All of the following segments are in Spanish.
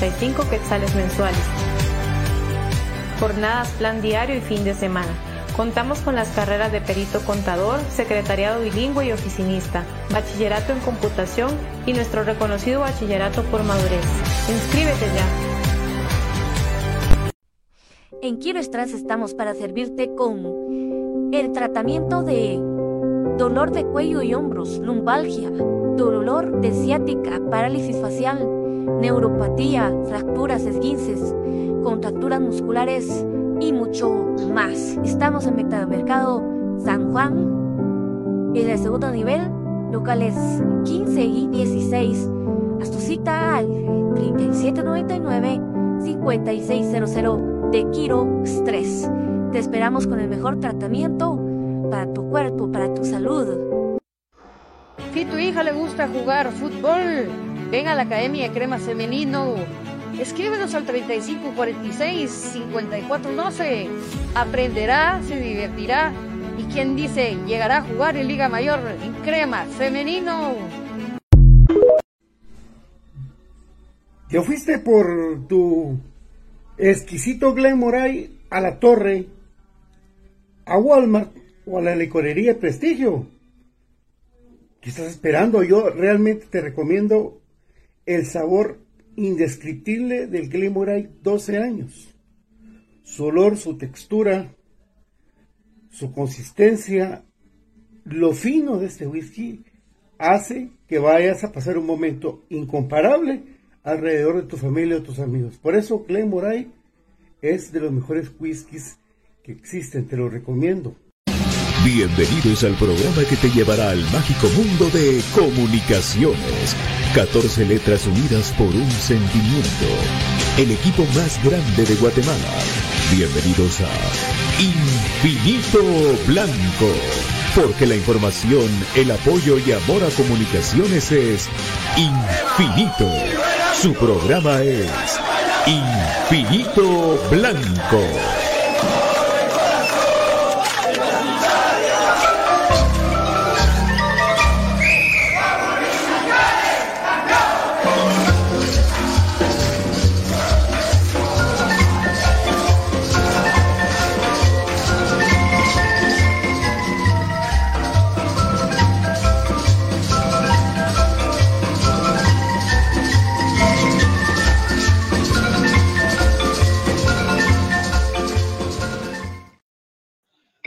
quetzales mensuales. Jornadas, plan diario y fin de semana. Contamos con las carreras de perito contador, secretariado bilingüe y oficinista, bachillerato en computación y nuestro reconocido bachillerato por madurez. Inscríbete ya. En Quiroestras estamos para servirte con el tratamiento de dolor de cuello y hombros, lumbalgia, dolor de ciática, parálisis facial, neuropatía, fracturas, esguinces, contracturas musculares y mucho más. Estamos en Mercado San Juan, en el segundo nivel, locales 15 y 16. Haz tu cita al 3799-5600 de Quiro Stress. Te esperamos con el mejor tratamiento para tu cuerpo, para tu salud. Si tu hija le gusta jugar fútbol, ven a la Academia de Cremas Femenino. Escríbenos al 3546-5412. Aprenderá, se divertirá y quien dice llegará a jugar en Liga Mayor en Cremas Femenino. ¿Ya fuiste por tu exquisito Glen Moray a la torre, a Walmart o a la licorería Prestigio? ¿Qué estás esperando? Yo realmente te recomiendo el sabor indescriptible del Glen Moray 12 años. Su olor, su textura, su consistencia, lo fino de este whisky hace que vayas a pasar un momento incomparable alrededor de tu familia o tus amigos. Por eso Glen Moray Es de los mejores whiskies que existen, te lo recomiendo. Bienvenidos al programa que te llevará al mágico mundo de comunicaciones. 14 letras unidas por un sentimiento. El equipo más grande de Guatemala. Bienvenidos a Infinito Blanco. Porque la información, el apoyo y amor a comunicaciones es infinito. Su programa es Infinito Blanco.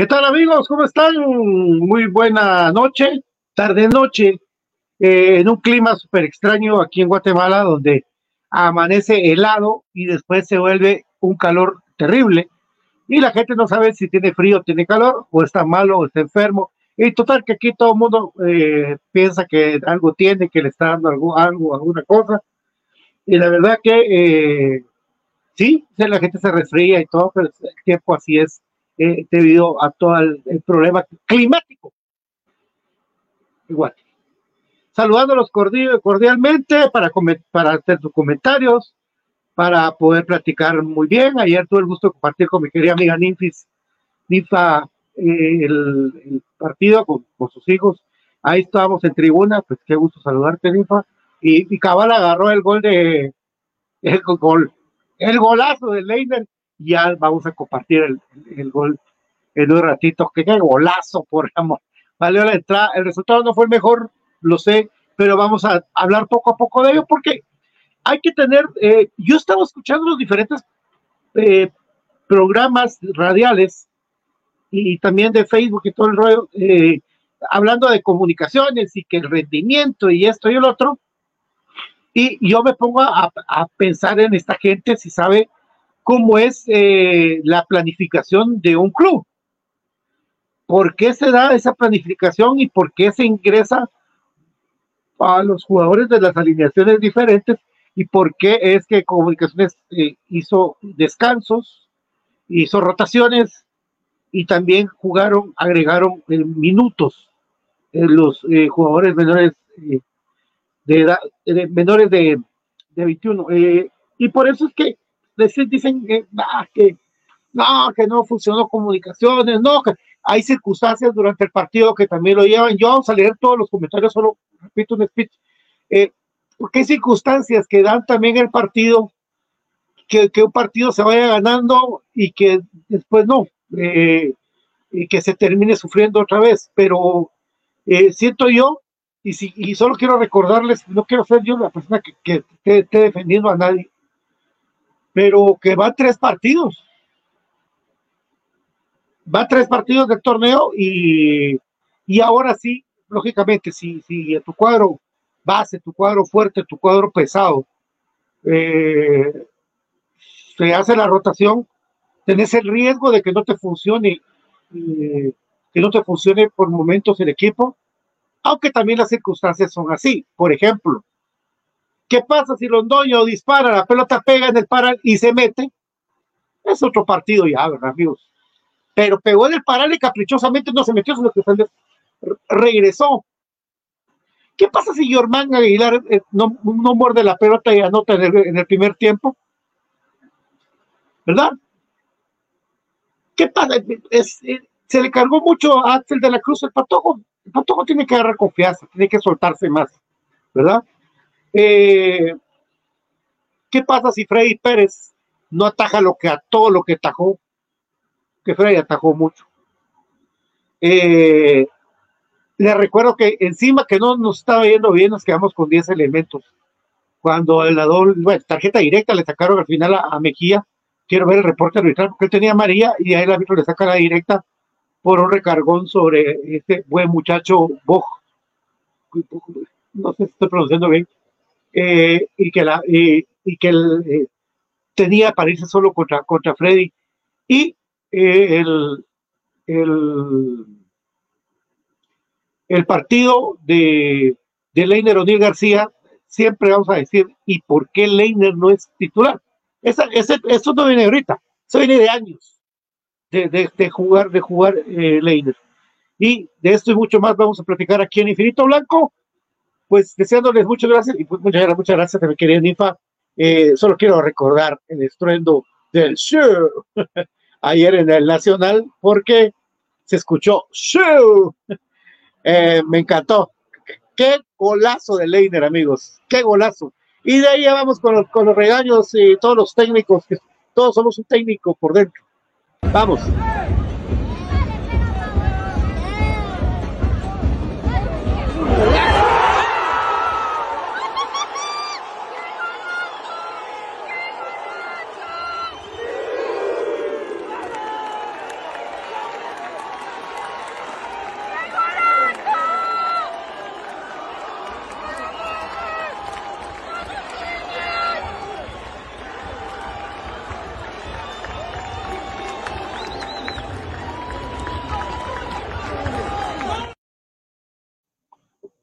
¿Qué tal amigos? ¿Cómo están? Muy buena noche, tarde noche, eh, en un clima súper extraño aquí en Guatemala, donde amanece helado y después se vuelve un calor terrible y la gente no sabe si tiene frío, tiene calor, o está malo, o está enfermo. Y total que aquí todo el mundo eh, piensa que algo tiene, que le está dando algo, algo alguna cosa. Y la verdad que eh, sí, la gente se resfría y todo, pero el tiempo así es debido a todo el, problema climático. Igual. Saludándolos cordi- cordialmente para, para hacer sus comentarios, para poder platicar muy bien. Ayer tuve el gusto de compartir con mi querida amiga Ninfis, Ninfa, eh, el, el partido con, con sus hijos. Ahí estábamos en tribuna, pues qué gusto saludarte, Ninfa. Y, y Cabal agarró el gol de el gol, el golazo de Leiner. Ya vamos a compartir el, el gol en un ratito. Que qué golazo, por amor. Valió la entrada. El resultado no fue el mejor, lo sé, pero vamos a hablar poco a poco de ello porque hay que tener. eh, yo estaba escuchando los diferentes eh, programas radiales y también de Facebook y todo el rollo, eh, hablando de comunicaciones y que el rendimiento y esto y el otro. Y yo me pongo a, a pensar en esta gente si sabe cómo es eh, la planificación de un club. ¿Por qué se da esa planificación y por qué se ingresa a los jugadores de las alineaciones diferentes y por qué es que Comunicaciones eh, hizo descansos, hizo rotaciones y también jugaron, agregaron eh, minutos en los jugadores menores de edad, menores de, de 21. eh, y por eso es que dicen, dicen que, ah, que no, que no funcionó comunicaciones, no, que hay circunstancias durante el partido que también lo llevan. Yo vamos a leer todos los comentarios, solo repito un speech. Eh, porque circunstancias que dan también el partido, que, que un partido se vaya ganando y que después no, eh, y que se termine sufriendo otra vez. Pero eh, siento yo, y, si, y solo quiero recordarles, no quiero ser yo la persona que, que esté defendiendo a nadie, pero que va tres partidos. Va tres partidos del torneo y, y ahora sí, lógicamente, si, si tu cuadro base, tu cuadro fuerte, tu cuadro pesado, eh, se hace la rotación, tenés el riesgo de que no te funcione, eh, que no te funcione por momentos el equipo, aunque también las circunstancias son así. Por ejemplo, ¿qué pasa si Londoño dispara, la pelota pega en el paral y se mete? Es otro partido ya, ¿verdad, amigos? Pero pegó en el paral y caprichosamente no se metió, sino que regresó. ¿Qué pasa si Germán Aguilar eh, no, no muerde la pelota y anota en el, primer tiempo? ¿Verdad? ¿Qué pasa? Eh, se le cargó mucho a Axel de la Cruz el patojo. El patojo tiene que agarrar confianza, tiene que soltarse más, ¿verdad? Eh, ¿Qué pasa si Freddy Pérez no ataja lo que a todo lo que atajó? Que Freddy atajó mucho. Eh, le recuerdo que encima que no nos estaba yendo bien, nos quedamos con 10 elementos. Cuando la doble, bueno, tarjeta directa le sacaron al final a, a Mejía, quiero ver el reporte arbitral porque él tenía amarilla y ahí el árbitro le saca la directa por un recargón sobre este buen muchacho Boj. No sé si estoy pronunciando bien. Eh, y que, la, y, y que el, eh, tenía para irse solo contra, contra Freddy. Y eh, el, el, el partido de, de Leiner O'Neill García, siempre vamos a decir, ¿y por qué Leiner no es titular? Esa, ese, eso no viene ahorita, eso viene de años de, de, de jugar, de jugar eh, Leiner. Y de esto y mucho más vamos a platicar aquí en Infinito Blanco. Pues deseándoles muchas gracias y pues muchas, muchas gracias mi querida Ninfa. Eh, solo quiero recordar el estruendo del show ayer en el Nacional porque se escuchó show. Eh, me encantó. Qué golazo de Leiner, amigos. Qué golazo. Y de ahí ya vamos con los, con los regaños y todos los técnicos, que todos somos un técnico por dentro. Vamos.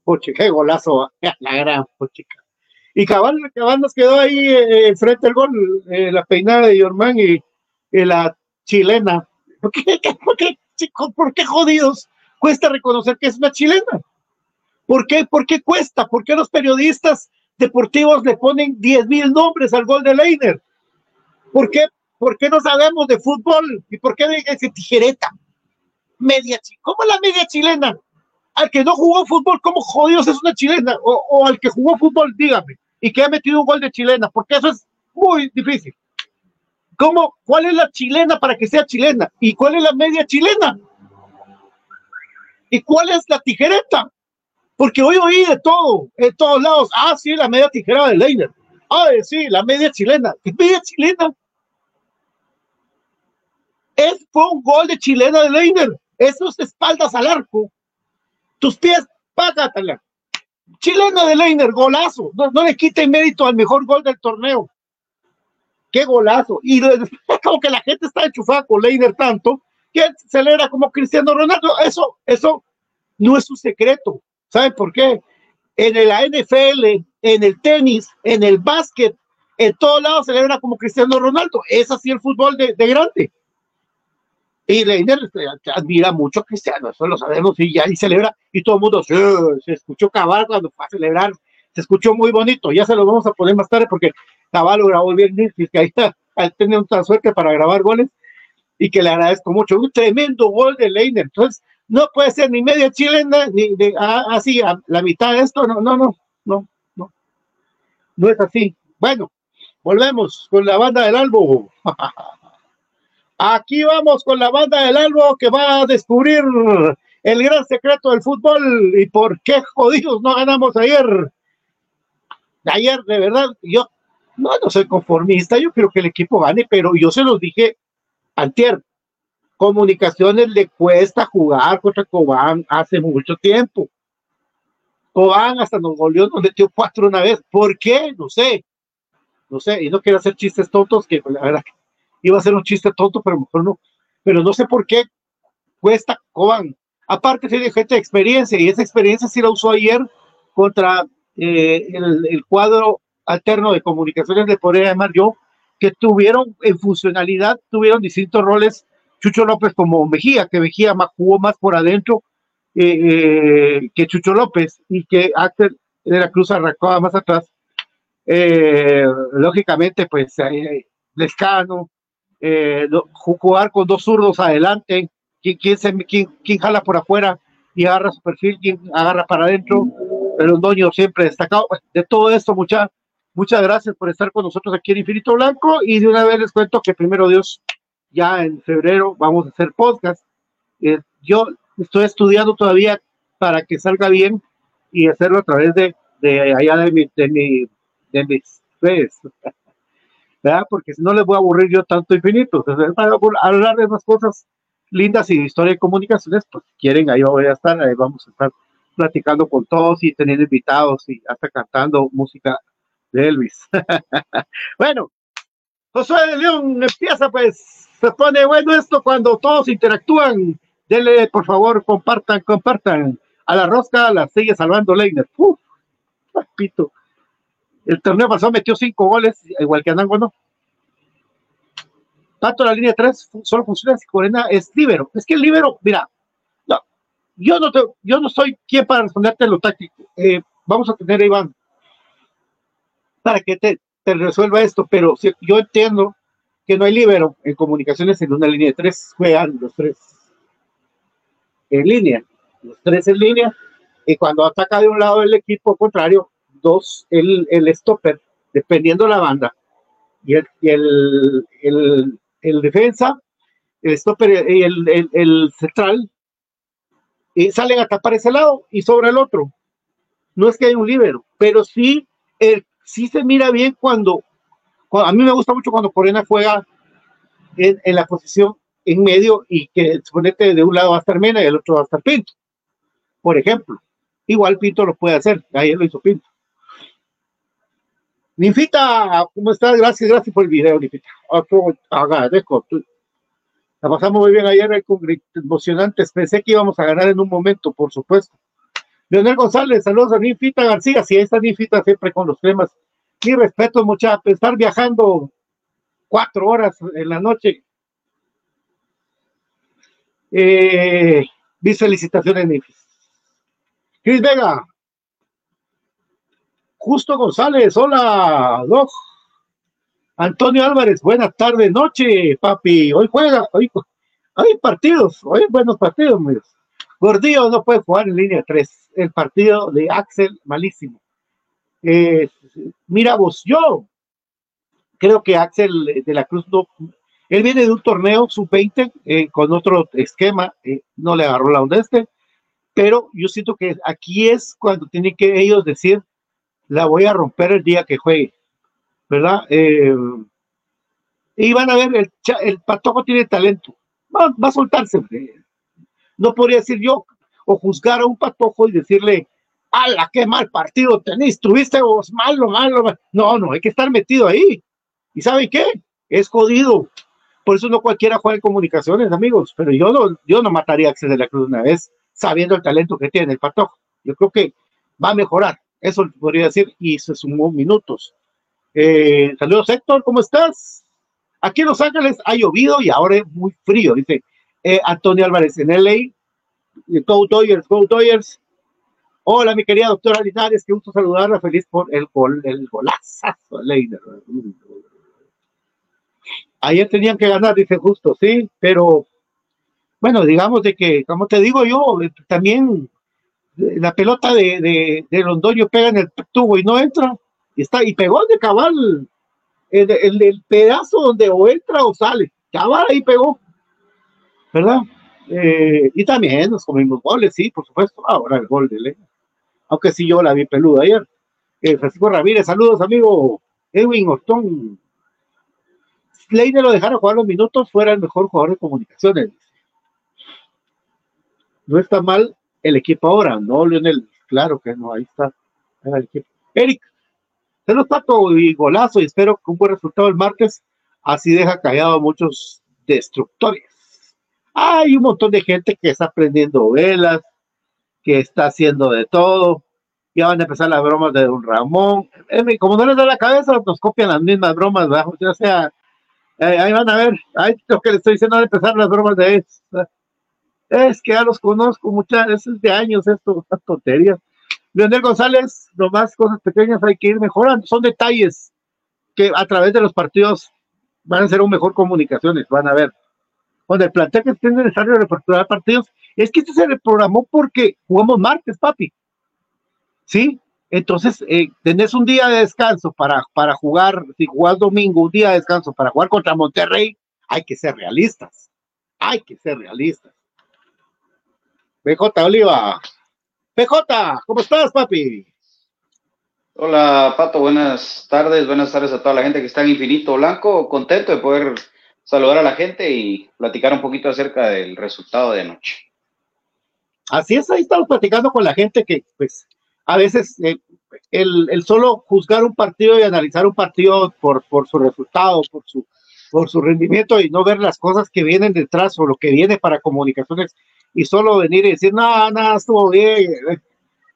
Puchica, qué golazo, la gran puchica. Y cabal, cabal nos quedó ahí eh, enfrente del gol, eh, la peinada de Yorman y, la chilena. ¿Por qué, por, qué, chico, ¿Por qué jodidos cuesta reconocer que es una chilena? ¿Por qué, ¿Por qué cuesta? ¿Por qué los periodistas deportivos le ponen 10 mil nombres al gol de Leiner? ¿Por qué, ¿Por qué no sabemos de fútbol? ¿Y por qué ese tijereta? Media, ¿Cómo la media chilena? Al que no jugó fútbol, ¿cómo jodidos es una chilena? O, al que jugó fútbol, dígame, y que ha metido un gol de chilena, porque eso es muy difícil. ¿Cómo? ¿Cuál es la chilena para que sea chilena? ¿Y cuál es la media chilena? ¿Y cuál es la tijereta? Porque hoy oí de todo, en todos lados. Ah, sí, la media tijera de Leiner. Ah, sí, la media chilena. ¿Qué media chilena? Es, fue un gol de chilena de Leiner. Esos espaldas al arco tus pies, págatela. Chilena de Leiner, golazo. No, le quite mérito al mejor gol del torneo. Qué golazo. Y como que la gente está enchufada con Leiner tanto que celebra como Cristiano Ronaldo. Eso, eso no es un secreto. ¿Saben por qué? En la NFL, en el tenis, en el básquet, en todos lados celebra como Cristiano Ronaldo. Es así el fútbol de, de grande. Y Leiner este, admira mucho a Cristiano, eso lo sabemos, y ya y celebra, y todo el mundo se escuchó Cabal cuando fue a celebrar, se escuchó muy bonito, ya se lo vamos a poner más tarde porque Cabal lo grabó bien, Netflix, que ahí está, él tiene una suerte para grabar goles, y que le agradezco mucho, un tremendo gol de Leiner, entonces no puede ser ni media chilena, ni de, ah, así, a la mitad de esto, no, no, no, no, no, no es así. Bueno, volvemos con la banda del Albo. Aquí vamos con la banda del Albo que va a descubrir el gran secreto del fútbol y por qué jodidos no ganamos ayer. Ayer, de verdad, yo no, no soy conformista, yo quiero que el equipo gane, pero yo se los dije antier. Comunicaciones le cuesta jugar contra Cobán hace mucho tiempo. Cobán hasta nos goleó, nos metió cuatro una vez. ¿Por qué? No sé. No sé, y no quiero hacer chistes tontos, que la verdad que iba a ser un chiste tonto, pero mejor no. Pero no sé por qué cuesta Cobán. Aparte tiene gente de experiencia y esa experiencia sí la usó ayer contra eh, el, el cuadro alterno de comunicaciones, le podría llamar yo, que tuvieron en funcionalidad, tuvieron distintos roles. Chucho López como Mejía, que Mejía más, jugó más por adentro eh, eh, que Chucho López y que Axel de la Cruz arrancaba más atrás. Lógicamente, pues Lescano, eh, jugar con dos zurdos adelante, quién, quién, se, quién, quién jala por afuera y agarra su perfil, quién agarra para adentro, pero doño siempre destacado. De todo esto, muchas muchas gracias por estar con nosotros aquí en Infinito Blanco y de una vez les cuento que primero Dios, ya en febrero vamos a hacer podcast. Eh, yo estoy estudiando todavía para que salga bien y hacerlo a través de, de allá de mi, de mi, de mis redes. Porque si no les voy a aburrir yo tanto infinito. Entonces, hablar de más cosas lindas y de historia de comunicaciones, pues si quieren, ahí voy a estar, ahí vamos a estar platicando con todos y teniendo invitados y hasta cantando música de Elvis. bueno, Josué de León empieza, pues, se pone bueno esto cuando todos interactúan. Denle, por favor, compartan, compartan. A la rosca la sigue salvando Leiner. Uf, papito. El torneo pasado metió cinco goles, igual que Anango, ¿no? Tanto la línea 3 solo funciona si Corena es libero. Es que el libero, mira, yo no te, yo no soy quien para responderte lo táctico. Eh, vamos a tener a Iván para que te, resuelva esto, pero yo entiendo que no hay libero en comunicaciones en una línea de tres, juegan los tres en línea, los tres en línea, y cuando ataca de un lado el equipo contrario, dos el, el stopper, dependiendo la banda, y el, y el, el, defensa, el stopper y el, el, central, y salen a tapar ese lado y sobre el otro. No es que hay un libero, pero sí, el, sí se mira bien cuando, cuando- a mí me gusta mucho cuando Corena juega en, en la posición en medio y que suponete de un lado va a estar Mena y del otro va a estar Pinto. Por ejemplo, igual Pinto lo puede hacer, ahí lo hizo Pinto. Ninfita, ¿cómo estás? Gracias, gracias por el video, Ninfita. Ah, Agradezco. La pasamos muy bien ayer, eh, con emocionantes. Pensé que íbamos a ganar en un momento, por supuesto. Leonel González, saludos a Ninfita García. Si ahí está Ninfita siempre con los temas. Mi respeto, mucha, estar viajando cuatro horas en la noche. Eh, mis felicitaciones, Ninfis. Cris Vega. Justo González, hola, Doc. Antonio Álvarez, buenas tardes, noche, papi. Hoy juega, hoy hay partidos, hoy buenos partidos, amigos. Gordillo no puede jugar en línea 3. El partido de Axel, malísimo. Eh, mira vos, yo creo que Axel de la Cruz no. Él viene de un torneo sub-20 eh, con otro esquema, eh, no le agarró la onda este, pero yo siento que aquí es cuando tienen que ellos decir, la voy a romper el día que juegue, ¿verdad? Eh, y van a ver, el, Patojo tiene talento, va, a soltarse. No podría decir yo o juzgar a un Patojo y decirle, ¡ala, qué mal partido tenés! ¿Tuviste vos malo, malo, malo"? No, no, hay que estar metido ahí. ¿Y saben qué? Es jodido. Por eso no cualquiera juega en comunicaciones, amigos. Pero yo no, yo no mataría a Axel de la Cruz una vez, sabiendo el talento que tiene el Patojo. Yo creo que va a mejorar. Eso podría decir, y se sumó minutos. Eh, saludos, Héctor, ¿cómo estás? Aquí en Los Ángeles ha llovido y ahora es muy frío, dice eh, Antonio Álvarez en LA. Eh, Go Dodgers, Go Dodgers. Hola, mi querida doctora Linares, qué gusto saludarla, feliz por el gol, el golazazo Leiner. Ayer tenían que ganar, dice justo, sí, pero bueno, digamos de que, como te digo yo, también la pelota de, de, de Londoño pega en el tubo y no entra, y está, y pegó de cabal el, el, el pedazo donde o entra o sale, cabal ahí pegó, ¿verdad? Eh, y también nos comimos goles, sí, por supuesto, ahora el gol de Leiner, aunque sí yo la vi peluda ayer. Eh, Francisco Ramírez, saludos, amigo Edwin Ortón. Leiner lo dejara jugar los minutos, fuera el mejor jugador de comunicaciones. No está mal el equipo ahora, no, Leonel. Claro que no, ahí está. El equipo. Eric, se nos Pato y golazo y espero que un buen resultado el martes. Así deja callado a muchos destructores. Hay un montón de gente que está prendiendo velas, que está haciendo de todo. Ya van a empezar las bromas de Don Ramón. Como no les da la cabeza, nos copian las mismas bromas, ¿verdad? ya sea eh, ahí van a ver, ahí lo que les estoy diciendo van a empezar las bromas de es, es que ya los conozco muchas veces de años esto, estas tonterías. Leonel González, nomás cosas pequeñas hay que ir mejorando, son detalles que a través de los partidos van a ser un mejor comunicaciones, van a ver. Con el plantel que tiene necesario reperturar partidos, es que este se reprogramó porque jugamos martes, papi. ¿Sí? Entonces, eh, tenés un día de descanso para, para jugar, si jugás domingo, un día de descanso para jugar contra Monterrey, hay que ser realistas. Hay que ser realistas. PJ Oliva. PJ, ¿cómo estás, papi? Hola, Pato, buenas tardes, buenas tardes a toda la gente que está en Infinito Blanco. Contento de poder saludar a la gente y platicar un poquito acerca del resultado de anoche. Así es, ahí estamos platicando con la gente que, pues, a veces, eh, el, el solo juzgar un partido y analizar un partido por, por su resultado, por su, por su rendimiento y no ver las cosas que vienen detrás o lo que viene para comunicaciones y solo venir y decir, no, no, estuvo bien, eh,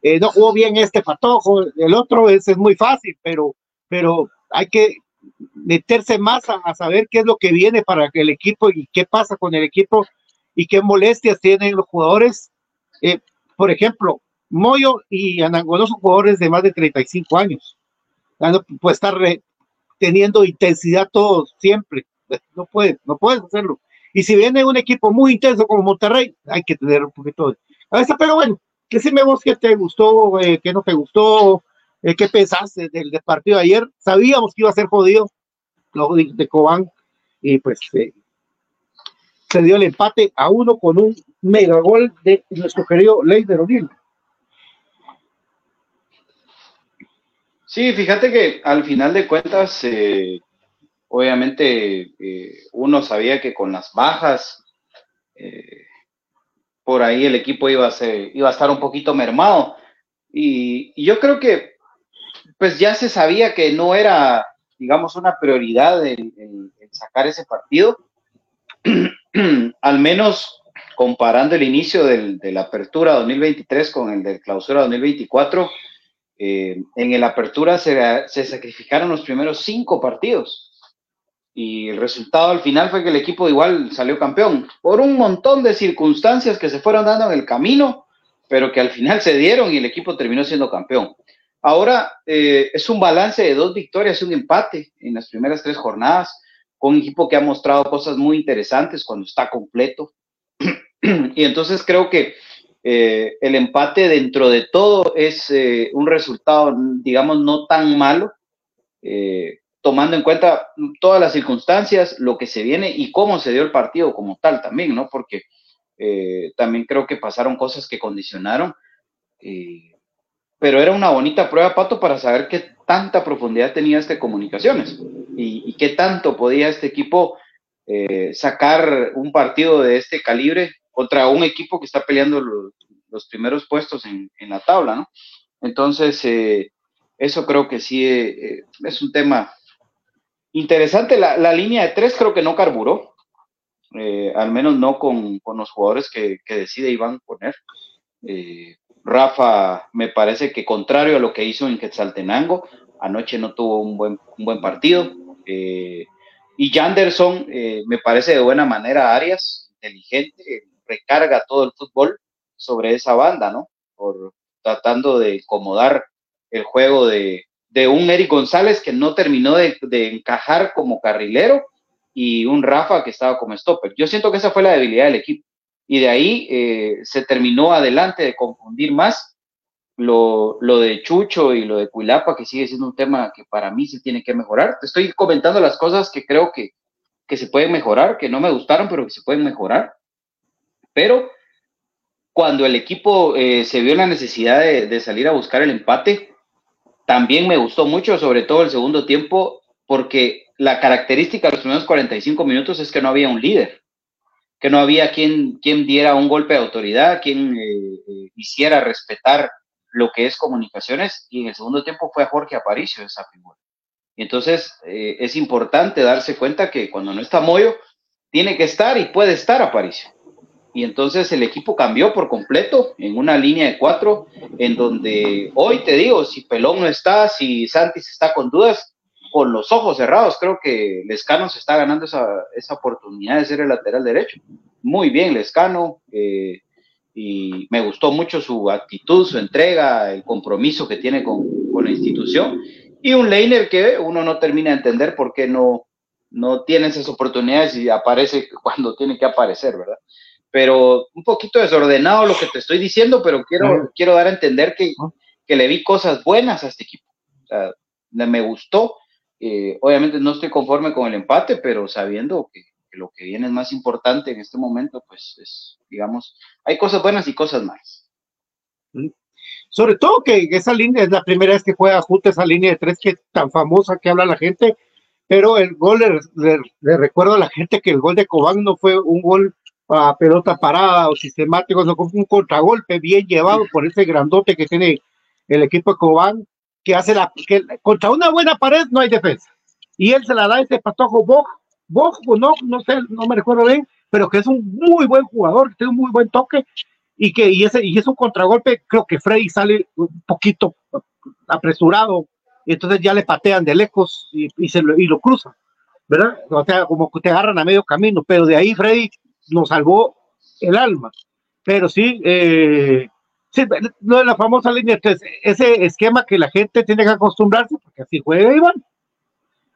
eh, no jugó bien este patojo, el otro es, muy fácil, pero, pero hay que meterse más a, saber qué es lo que viene para el equipo y qué pasa con el equipo y qué molestias tienen los jugadores. Eh, por ejemplo, Moyo y Anangonó son jugadores de más de 35 años. No puede estar re- teniendo intensidad todo siempre. No puede, no puedes hacerlo. Y si viene un equipo muy intenso como Monterrey, hay que tener un poquito de cabeza. Pero bueno, que si me vos qué te gustó, eh, qué no te gustó, eh, qué pensaste del, del partido de ayer. Sabíamos que iba a ser jodido lo de, de Cobán y pues eh, se dio el empate a uno con un megagol de nuestro querido Leider O'Neill. Sí, fíjate que al final de cuentas, eh, obviamente eh, uno sabía que con las bajas, eh, por ahí el equipo iba a, ser, iba a estar un poquito mermado. Y, yo creo que pues ya se sabía que no era, digamos, una prioridad el sacar ese partido. al menos comparando el inicio del- de la apertura 2023 con el de clausura 2024, eh, en el apertura se, sacrificaron los primeros cinco partidos y el resultado al final fue que el equipo igual salió campeón por un montón de circunstancias que se fueron dando en el camino, pero que al final se dieron y el equipo terminó siendo campeón. Ahora eh, es un balance de dos victorias y un empate en las primeras tres jornadas, con un equipo que ha mostrado cosas muy interesantes cuando está completo. y entonces creo que eh, el empate dentro de todo es eh, un resultado, digamos, no tan malo, eh, tomando en cuenta todas las circunstancias, lo que se viene y cómo se dio el partido como tal también, ¿no? Porque también creo que pasaron cosas que condicionaron, pero era una bonita prueba, Pato, para saber qué tanta profundidad tenía este Comunicaciones y, y qué tanto podía este equipo sacar un partido de este calibre contra un equipo que está peleando los, primeros puestos en, la tabla, ¿no? Entonces, eh, eso creo que sí eh, es un tema interesante. La, línea de tres creo que no carburó, eh, al menos no con, con los jugadores que, que, decide Iván poner. Eh, Rafa, me parece que contrario a lo que hizo en Quetzaltenango, anoche no tuvo un buen, un buen partido. Eh, y Janderson, eh, me parece de buena manera Arias, inteligente, recarga todo el fútbol sobre esa banda, ¿no? Por tratando de acomodar el juego de, un Eric González que no terminó de, de, encajar como carrilero y un Rafa que estaba como stopper. Yo siento que esa fue la debilidad del equipo. Y de ahí eh, se terminó adelante de confundir más lo, lo, de Chucho y lo de Cuilapa, que sigue siendo un tema que para mí se tiene que mejorar. Te estoy comentando las cosas que creo que, que se pueden mejorar, que no me gustaron, pero que se pueden mejorar. Pero cuando el equipo eh, se vio la necesidad de, salir a buscar el empate, también me gustó mucho, sobre todo el segundo tiempo, porque la característica de los primeros 45 minutos es que no había un líder, que no había quien, quien diera un golpe de autoridad, quien eh, eh, hiciera respetar lo que es comunicaciones, y en el segundo tiempo fue a Jorge Aparicio esa figura. Y entonces es importante darse cuenta que cuando no está Moyo, tiene que estar y puede estar Aparicio y entonces el equipo cambió por completo en una línea de cuatro, en donde hoy te digo, si Pelón no está, si Santis está con dudas, con los ojos cerrados, creo que Lescano se está ganando esa, esa oportunidad de ser el lateral derecho. Muy bien, Lescano, eh, y me gustó mucho su actitud, su entrega, el compromiso que tiene con, con la institución, y un Leiner que uno no termina de entender por qué no, no tiene esas oportunidades y aparece cuando tiene que aparecer, ¿verdad? Pero un poquito desordenado lo que te estoy diciendo, pero quiero, uh -huh. quiero dar a entender que, que, le vi cosas buenas a este equipo. O sea, me gustó. Eh, obviamente no estoy conforme con el empate, pero sabiendo que, que, lo que viene es más importante en este momento, pues es, digamos, hay cosas buenas y cosas malas. Sobre todo que esa línea es la primera vez que juega justo esa línea de tres que es tan famosa que habla la gente, pero el gol le, le, le recuerdo a la gente que el gol de Cobán no fue un gol a pelota parada o sistemático, no fue un contragolpe bien llevado por ese grandote que tiene el equipo de Cobán que hace la, que contra una buena pared no hay defensa. Y él se la da a ese patojo Bog, Bog, no, no sé, no me recuerdo bien, pero que es un muy buen jugador, que tiene un muy buen toque, y que y ese, y es un contragolpe, creo que Freddy sale un poquito apresurado, y entonces ya le patean de lejos y, y se lo, y lo cruzan, ¿verdad? O sea, como que te agarran a medio camino, pero de ahí Freddy nos salvó el alma. Pero sí, eh, sí, la famosa línea 3, ese esquema que la gente tiene que acostumbrarse, porque así juega Iván.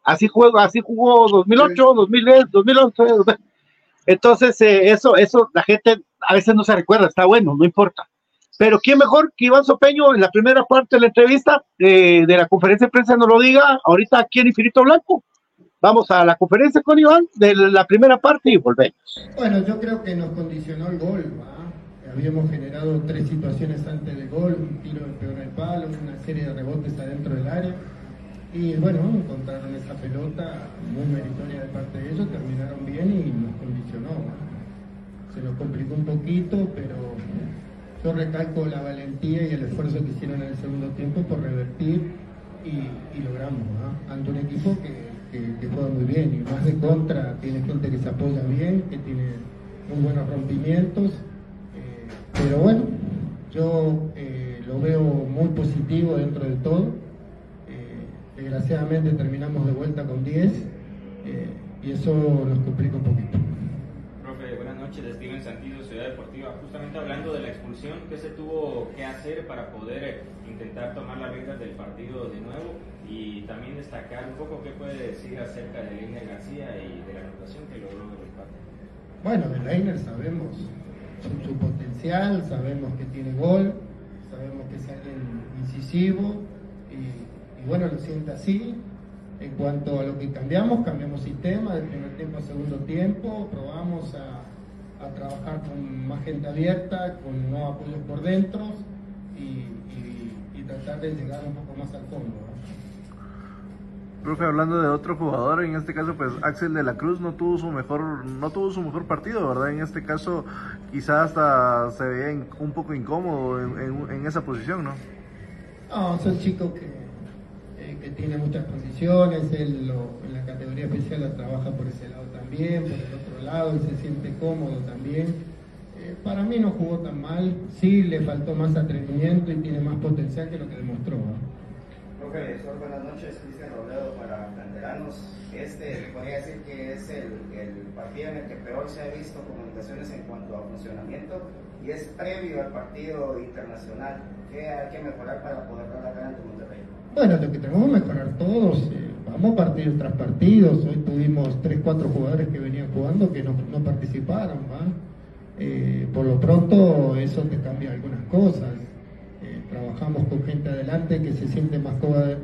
Así juega, así jugó 2008, 2010, 2011. Entonces, eh, eso, eso la gente a veces no se recuerda, está bueno, no importa. Pero quién mejor que Iván Sopeño en la primera parte de la entrevista eh, de la conferencia de prensa no lo diga, ahorita aquí en Infinito Blanco. Vamos a la conferencia con Iván de la primera parte y volvemos. Bueno, yo creo que nos condicionó el gol. Habíamos generado tres situaciones antes del gol, un tiro de peor el palo, una serie de rebotes adentro del área. Y bueno, encontraron esa pelota muy meritoria de parte de ellos, terminaron bien y nos condicionó. Se nos complicó un poquito, pero yo recalco la valentía y el esfuerzo que hicieron en el segundo tiempo por revertir y, logramos, ante un equipo que, que, juega muy bien y más de contra, tiene gente que se apoya bien, que tiene muy buenos rompimientos, eh, pero bueno, yo eh, lo veo muy positivo dentro de todo. Eh, desgraciadamente terminamos de vuelta con 10 eh, y eso nos complica un poquito. Profe, buenas noches, Steven Santillo, Ciudad Deportiva. Justamente hablando de la expulsión, ¿qué se tuvo que hacer para poder intentar tomar las reglas del partido de nuevo? Y también destacar un poco qué puede decir acerca de Leiner García y de la anotación que logró en el empate. Bueno, de Leiner sabemos su, potencial, sabemos que tiene gol, sabemos que es alguien incisivo y, bueno, lo siente así. En cuanto a lo que cambiamos, cambiamos sistema de primer tiempo a segundo tiempo, probamos a, trabajar con más gente abierta, con nuevos apoyos por dentro y, tratar de llegar un poco más al fondo. Profe, hablando de otro jugador, en este caso, pues Axel de la Cruz no tuvo su mejor, no tuvo su mejor partido, ¿verdad? En este caso, quizás hasta se veía un poco incómodo en, esa posición, ¿no? No, es un chico que, eh, que tiene muchas condiciones, él lo- en la categoría especial trabaja por ese lado también, por el otro lado, él se siente cómodo también. Eh, para mí no jugó tan mal, sí le faltó más atrevimiento y tiene más potencial que lo que demostró. Profe, Sol, buenas noches. Cristian Robledo para Canteranos. Este, podría decir que es el, partido en el que peor se ha visto comunicaciones en cuanto a funcionamiento y es previo al partido internacional. ¿Qué hay que mejorar para poder dar la cara ante Monterrey? Bueno, lo que tenemos que mejorar todos, eh, vamos partido tras partidos. Hoy tuvimos 3, 4 jugadores que venían jugando que no, participaron. Eh, por lo pronto, eso te cambia algunas cosas. Eh, trabajamos con gente adelante que se siente más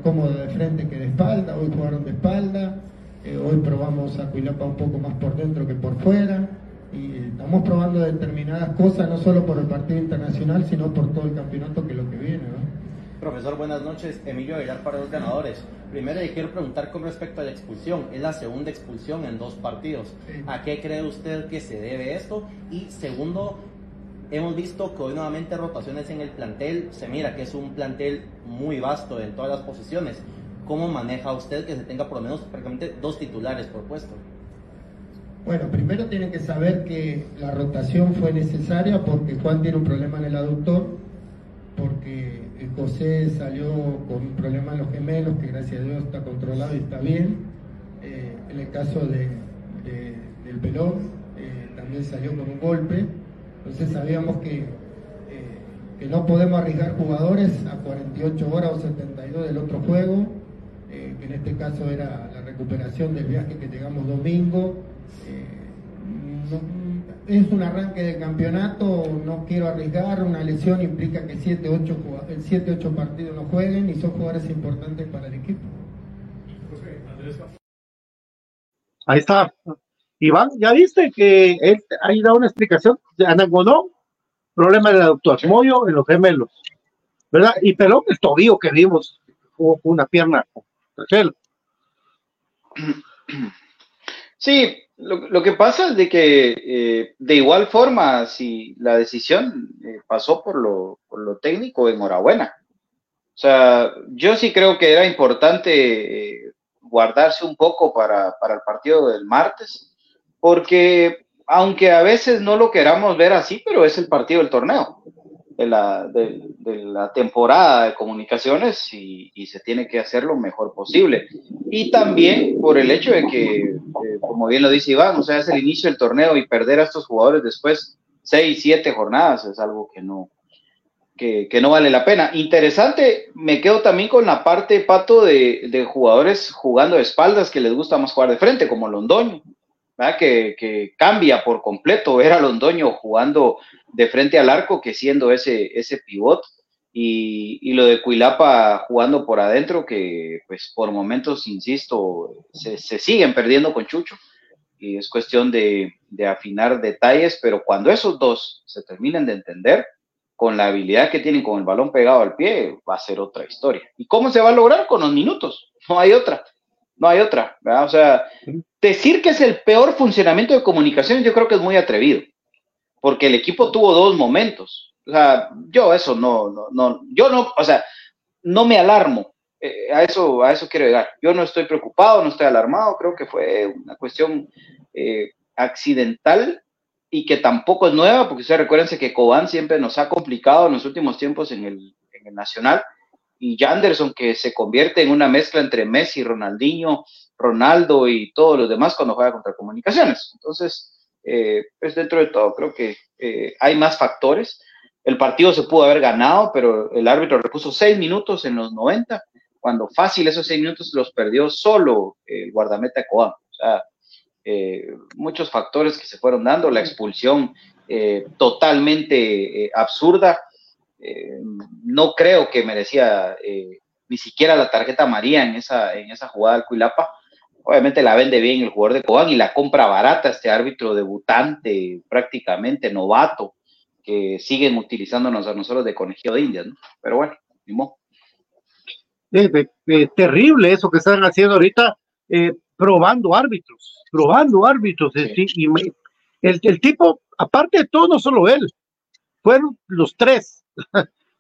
cómoda, de frente que de espalda. Hoy jugaron de espalda. Eh, hoy probamos a Cuilapa un poco más por dentro que por fuera. Y estamos probando determinadas cosas, no solo por el partido internacional, sino por todo el campeonato que es lo que viene. ¿no? Profesor, buenas noches. Emilio Aguilar para los ganadores. Primero le quiero preguntar con respecto a la expulsión. Es la segunda expulsión en dos partidos. ¿A qué cree usted que se debe esto? Y segundo, hemos visto que hoy nuevamente rotaciones en el plantel. Se mira que es un plantel muy vasto en todas las posiciones. ¿Cómo maneja usted que se tenga por lo menos prácticamente dos titulares por puesto? Bueno, primero tienen que saber que la rotación fue necesaria porque Juan tiene un problema en el aductor, porque eh, José salió con un problema en los gemelos, que gracias a Dios está controlado y está bien. Eh, en el caso de, de- del pelón, eh, también salió con un golpe. Entonces sabíamos que, eh, que no podemos arriesgar jugadores a 48 horas o 72 del otro juego, eh, que en este caso era la recuperación del viaje que llegamos domingo. Eh, no- es un arranque de campeonato, no quiero arriesgar, una lesión implica que 7, 8, 7, 8 partidos no jueguen y son jugadores importantes para el equipo. Ahí está. Iván, ya viste que él ahí da una explicación. Anangonó, problema del aductor, Moyo en los gemelos, ¿verdad? Y Pelón, el tobillo que vimos, con una pierna. Sí, lo, lo que pasa es de que eh, de igual forma, si la decisión eh, pasó por lo, por lo técnico, enhorabuena. O sea, yo sí creo que era importante eh, guardarse un poco para, para el partido del martes, porque aunque a veces no lo queramos ver así, pero es el partido del torneo, de la, de, la temporada de comunicaciones y, y se tiene que hacer lo mejor posible. Y también por el hecho de que, eh, como bien lo dice Iván, o sea, es el inicio del torneo y perder a estos jugadores después seis, siete jornadas es algo que no, que, que no vale la pena. Interesante, me quedo también con la parte, Pato, de, de jugadores jugando de espaldas que les gusta más jugar de frente, como Londoño. Que, cambia por completo ver a Londoño jugando de frente al arco que siendo ese, ese pivot. Y, y, lo de Cuilapa jugando por adentro, que pues por momentos, insisto, se, se siguen perdiendo con Chucho. Y es cuestión de, de, afinar detalles, pero cuando esos dos se terminen de entender, con la habilidad que tienen con el balón pegado al pie, va a ser otra historia. ¿Y cómo se va a lograr? Con los minutos. No hay otra. No hay otra. ¿verdad? O sea, decir que es el peor funcionamiento de comunicación, yo creo que es muy atrevido, porque el equipo tuvo dos momentos. O sea, yo eso no, no, no, yo no, o sea, no me alarmo. Eh, a eso, a eso quiero llegar. Yo no estoy preocupado, no estoy alarmado. Creo que fue una cuestión eh, accidental y que tampoco es nueva, porque ustedes recuérdense que Cobán siempre nos ha complicado en los últimos tiempos en el, en el Nacional, y Janderson que se convierte en una mezcla entre Messi, Ronaldinho, Ronaldo y todos los demás cuando juega contra comunicaciones. Entonces, eh, pues dentro de todo creo que eh, hay más factores. El partido se pudo haber ganado, pero el árbitro repuso seis minutos en los 90, cuando fácil esos seis minutos los perdió solo el guardameta Coam. O sea, eh, muchos factores que se fueron dando, la expulsión eh, totalmente eh, no creo que merecía ni siquiera la tarjeta María en esa, en esa jugada del Cuilapa. Obviamente la vende bien el jugador de Cobán y la compra barata este árbitro debutante, prácticamente novato, que siguen utilizándonos a nosotros de conejillo de indias, ¿no? Pero bueno, ni modo. Es de, de, terrible eso que están haciendo ahorita, eh, probando árbitros, probando árbitros. Sí. Y me, el, el, tipo, aparte de todo, no solo él, fueron los tres.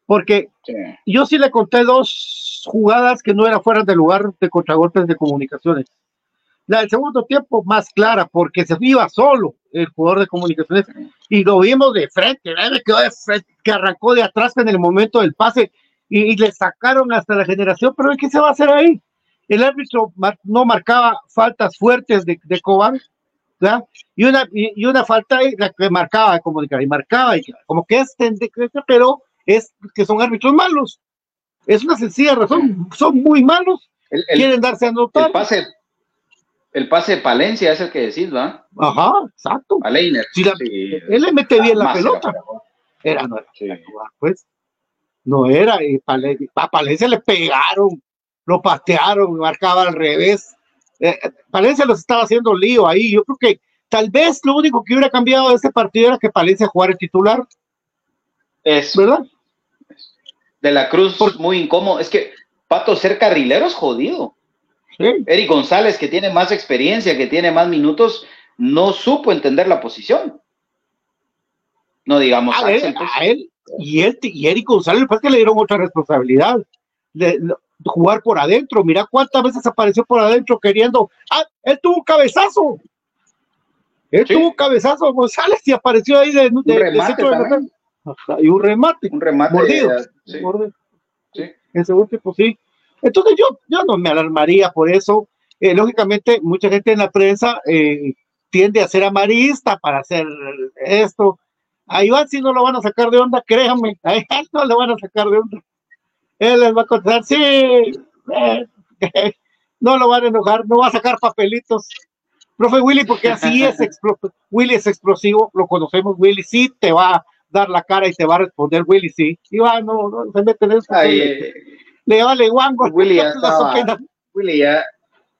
Porque sí. yo sí le conté dos jugadas que no eran fuera de lugar de contragolpes de comunicaciones. La del segundo tiempo más clara, porque se iba solo el jugador de comunicaciones y lo vimos de frente, ¿verdad? quedó de frente, que arrancó de atrás en el momento del pase y, y, le sacaron hasta la generación, pero ¿qué se va a hacer ahí? El árbitro mar, no marcaba faltas fuertes de, de Cobán, ¿verdad? Y una, y, y, una falta la que marcaba como y marcaba, y como que es, pero es que son árbitros malos. Es una sencilla razón, son muy malos, el, el, quieren darse a notar. El pase, el pase de Palencia es el que decís, ¿va? Ajá, exacto. A Leiner. Si la, sí. Él le mete bien la pelota. Era, era, no era, sí. pues. No era, y Palencia, a Palencia le pegaron, lo patearon, marcaba al revés. Eh, Palencia los estaba haciendo lío ahí. Yo creo que tal vez lo único que hubiera cambiado de este partido era que Palencia jugara el titular. Es. ¿Verdad? De la Cruz, muy incómodo. Es que Pato ser carrilero es jodido. Sí. Eric González, que tiene más experiencia, que tiene más minutos, no supo entender la posición. No digamos a, Axel, él, pues. a él, y él y Eric González, pues que le dieron otra responsabilidad. De, de, jugar por adentro. Mira cuántas veces apareció por adentro queriendo. Ah, él tuvo un cabezazo. Él sí. tuvo un cabezazo González y apareció ahí de, de, de centro de y un remate. Un remate. Mordido. Sí. Sí. Segundo tiempo, sí. Entonces yo, yo no me alarmaría por eso. Eh, lógicamente, mucha gente en la prensa eh, tiende a ser amarista para hacer esto. A Iván si no lo van a sacar de onda, créanme, a él no le van a sacar de onda. Él les va a contestar, sí, eh, no lo van a enojar, no va a sacar papelitos. Profe Willy, porque así es, Willy es explosivo, lo conocemos, Willy sí te va dar la cara y te va a responder Willy sí. Iván no, no se mete en eso. Ay, eh, le vale guango. Willy ya estaba, Willy ya,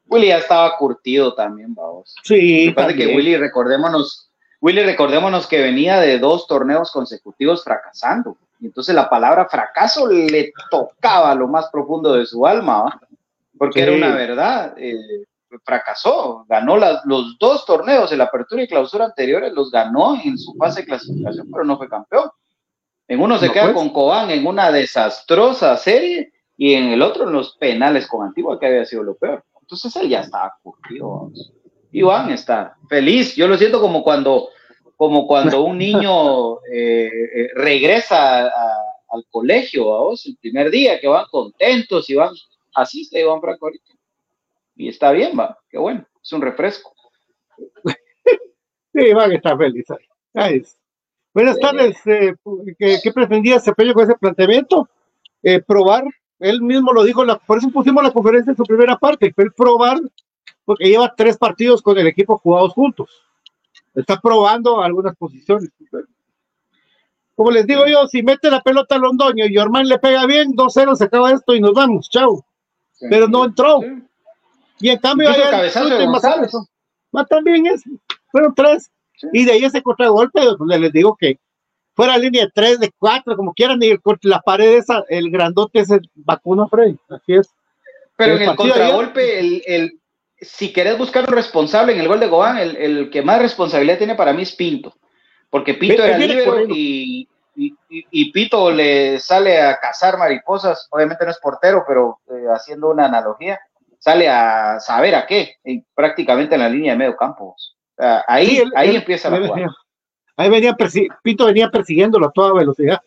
Willy ya estaba curtido también, vamos. Sí. Aparte que Willy, recordémonos, Willy, recordémonos que venía de dos torneos consecutivos fracasando. Y entonces la palabra fracaso le tocaba lo más profundo de su alma, ¿va? porque sí. era una verdad. Eh, fracasó, ganó las, los dos torneos, el apertura y clausura anteriores, los ganó en su fase de clasificación, pero no fue campeón. En uno se no, queda pues. con Cobán en una desastrosa serie y en el otro en los penales con Antigua, que había sido lo peor. Entonces él ya estaba curtido. vamos. Iván está feliz. Yo lo siento como cuando, como cuando un niño eh, eh, regresa a- al colegio, vamos, el primer día, que van contentos y van, así está Iván Franco ahorita. Y está bien, va, qué bueno, es un refresco. Sí, van a estar feliz ahí. Buenas tardes. eh, ¿qué, qué pretendía Cepello con ese planteamiento? Eh, probar, él mismo lo dijo, la- por eso pusimos la conferencia en su primera parte, el probar, porque lleva tres partidos con el equipo jugados juntos. Está probando algunas posiciones. Como les digo yo, si mete la pelota a Londoño y Ormán le pega bien, 2-0 se acaba esto y nos vamos, chao. Pero no entró. Y en cambio, el cabezazo de González. Más también es, fueron tres. Y de ahí ese contragolpe, donde les digo que fuera línea de tres, de cuatro, como quieran, y el, la pared esa, el grandote ese vacuna Freddy. Así es. Pero en el contragolpe, el, el- si querés buscar un responsable en el gol de Gobán, el, el que más responsabilidad tiene para mí es Pinto. Porque Pinto era corriendo. y, y, y- y Pinto le sale a cazar mariposas. Obviamente no es portero, pero eh, haciendo una analogía, sale a saber a qué, en- prácticamente en la línea de medio campo. Ahí Sí, él- ahí él- empieza la jugada. venía- Ahí venía, Pinto venía persiguiéndolo a toda velocidad,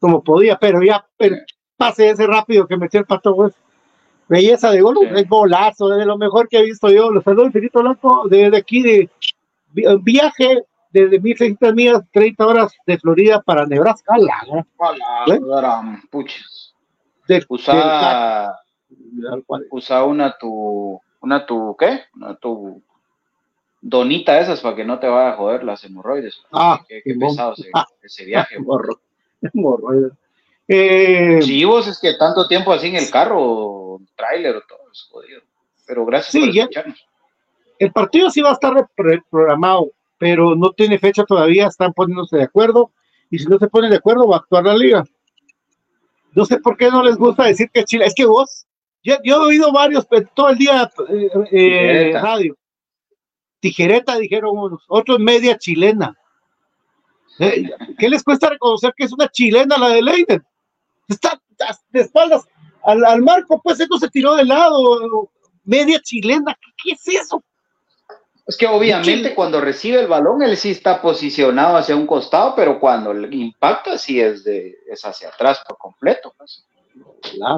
como podía, pero ya el pase ese rápido que metió el pato. Belleza de gol, es golazo, de lo mejor que he visto yo. Los saludos infinito blanco desde aquí de viaje desde 1600 millas, 30 horas de Florida para Nebraska. La Hola, ¿Eh? gran puchis. del- Usa, usa una tu, una tu, ¿qué? Una tu donita esas para que no te vaya a joder las hemorroides. Ah, qué, pesado ese, Ah. ese viaje. Morro- morro- Eh, Sí, vos es que tanto tiempo así en el carro, tráiler o todo, es jodido. Pero gracias Sí, por escucharnos. El partido sí va a estar programado, pero no tiene fecha todavía, están poniéndose de acuerdo, y si no se ponen de acuerdo va a actuar la liga. No sé por qué no les gusta decir que Chile, es que vos, yo, yo he oído varios todo el día eh, eh, radio. Tijereta dijeron unos, otros media chilena. Eh, ¿Qué les cuesta reconocer que es una chilena la de Leiden? Está, de espaldas al, al marco, pues esto se tiró de lado, media chilena, ¿qué, qué es eso? Es que obviamente cuando recibe el balón, él sí está posicionado hacia un costado, pero cuando le impacta, sí es, de, es hacia atrás por completo. pues.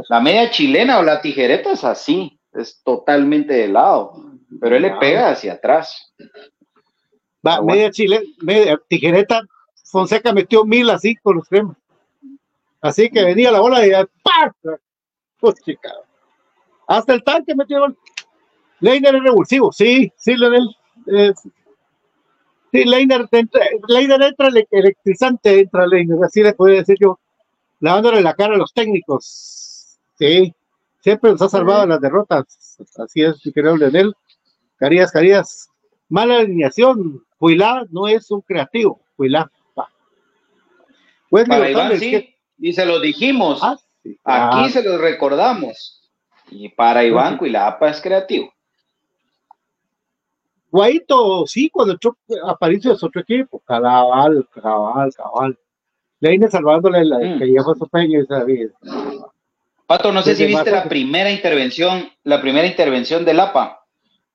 La media chilena o la tijereta es así, es totalmente de lado, pero él le pega hacia atrás. Va, media chile, media tijereta, Fonseca metió mil así con los cremas. Así que venía la bola y ¡pam! Puchi, cabrón. Hasta el tanque metió gol. Leiner es revulsivo, sí, sí, Leonel. eh, sí, Leiner entra, Leiner entra ele- electrizante, entra Leiner, así le podría decir yo, lavándole la cara a los técnicos. Sí, siempre nos ha salvado en las derrotas. Así es, mi querido Leonel. Carías, Carías. Mala alineación. Huilá no es un creativo. Huilá. Para Iván sí, ¿qué- y se lo dijimos. Aquí Ah. se los recordamos. Y para Iván Cuilapa es creativo. Guaito, sí, cuando entró Aparicio es otro equipo. Cabal, cabal, cabal. Leine salvándole la Mm. que ya fue su peña y sabía. Pato, no sé si viste la primera intervención, la primera intervención del APA,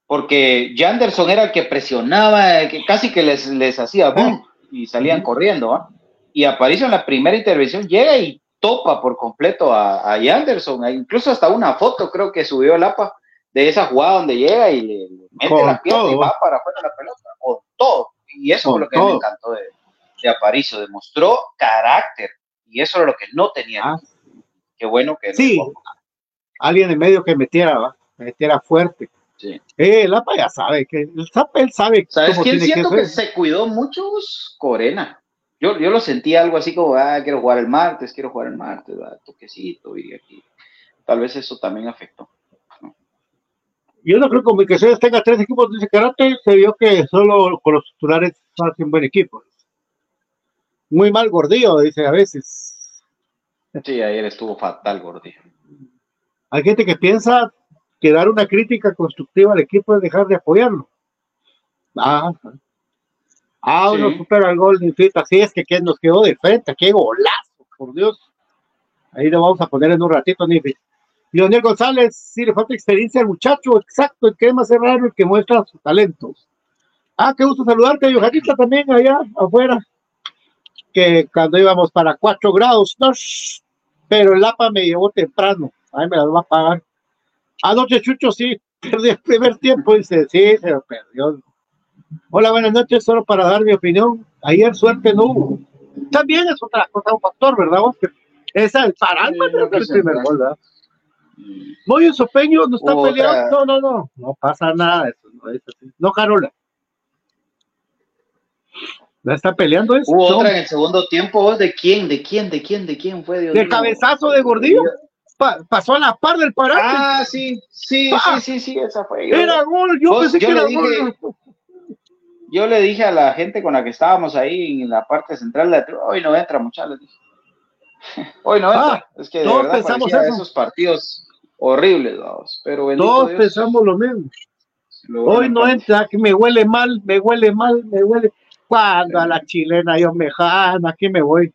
porque Janderson era el que presionaba, el que casi que les, les hacía boom y salían corriendo, ¿ah? Y Aparicio en la primera intervención llega y topa por completo a, a Janderson, e incluso hasta una foto creo que subió el APA de esa jugada donde llega y le, le mete Con la pierna y va para afuera la pelota, con todo. Y eso Con fue lo que a me encantó de, de Aparicio, demostró carácter, y eso era lo que no tenía. Qué bueno que no Ah. Alguien en medio que metiera, ¿va? metiera fuerte. Sí. Eh, el APA ya sabe que el él sabe ¿Sabes cómo quién tiene siento que se cuidó mucho? Corena. Yo, yo lo sentí algo así como, ah, quiero jugar el martes, quiero jugar el martes, ¿verdad? toquecito y aquí. Tal vez eso también afectó. Yo no creo que Comunicaciones tenga tres equipos de ese carácter. Se vio que solo con los titulares hacen buen equipo. Muy mal gordillo, dice a veces. Sí, ayer estuvo fatal, gordillo. Hay gente que piensa que dar una crítica constructiva al equipo es dejar de apoyarlo. Ah, ah uno supera el gol de Infinita. Así es que, que nos quedó de frente. ¡Qué golazo! Por Dios. Ahí lo vamos a poner en un ratito, Nifi. Lionel González, sí le falta experiencia al muchacho, exacto, el que es más raro, el que muestra sus talentos. Ah, qué gusto saludarte, Johanita, también allá afuera, que cuando íbamos para 4 grados, no, shh, pero el APA me llevó temprano, ahí me las va a pagar. Anoche Chucho sí, perdió el primer tiempo, dice, sí, se lo perdió. Hola, buenas noches, solo para dar mi opinión. Ayer suerte no hubo. También es otra cosa, un factor, ¿verdad? Que Esa, el parámetro del primer gol, ¿verdad? Moyo Sopeño no está Otra. peleando. No, no, no, no pasa nada. Eso no es así. No, Carola. ¿No está peleando eso? Hubo No. otra en el segundo tiempo, ¿vos ¿de quién? ¿De quién? ¿De quién? ¿De quién fue? Dios Del cabezazo de Gordillo. Pa- pasó a la par del parate. Ah, sí, sí, Ah. sí, sí, sí, esa fue. Yo- Era gol, yo Vos, pensé yo que era dije- gol. Yo le dije a la gente con la que estábamos ahí en la parte central de la hoy no entra, muchachos. Hoy no entra. Ah, es que de todos verdad pensamos eso. esos partidos horribles, vamos. Pero Todos Dios, pensamos lo mismo. lo Hoy no para- entra, que me huele mal, me huele mal, me huele. Cuando a la chilena yo me jano, aquí me voy.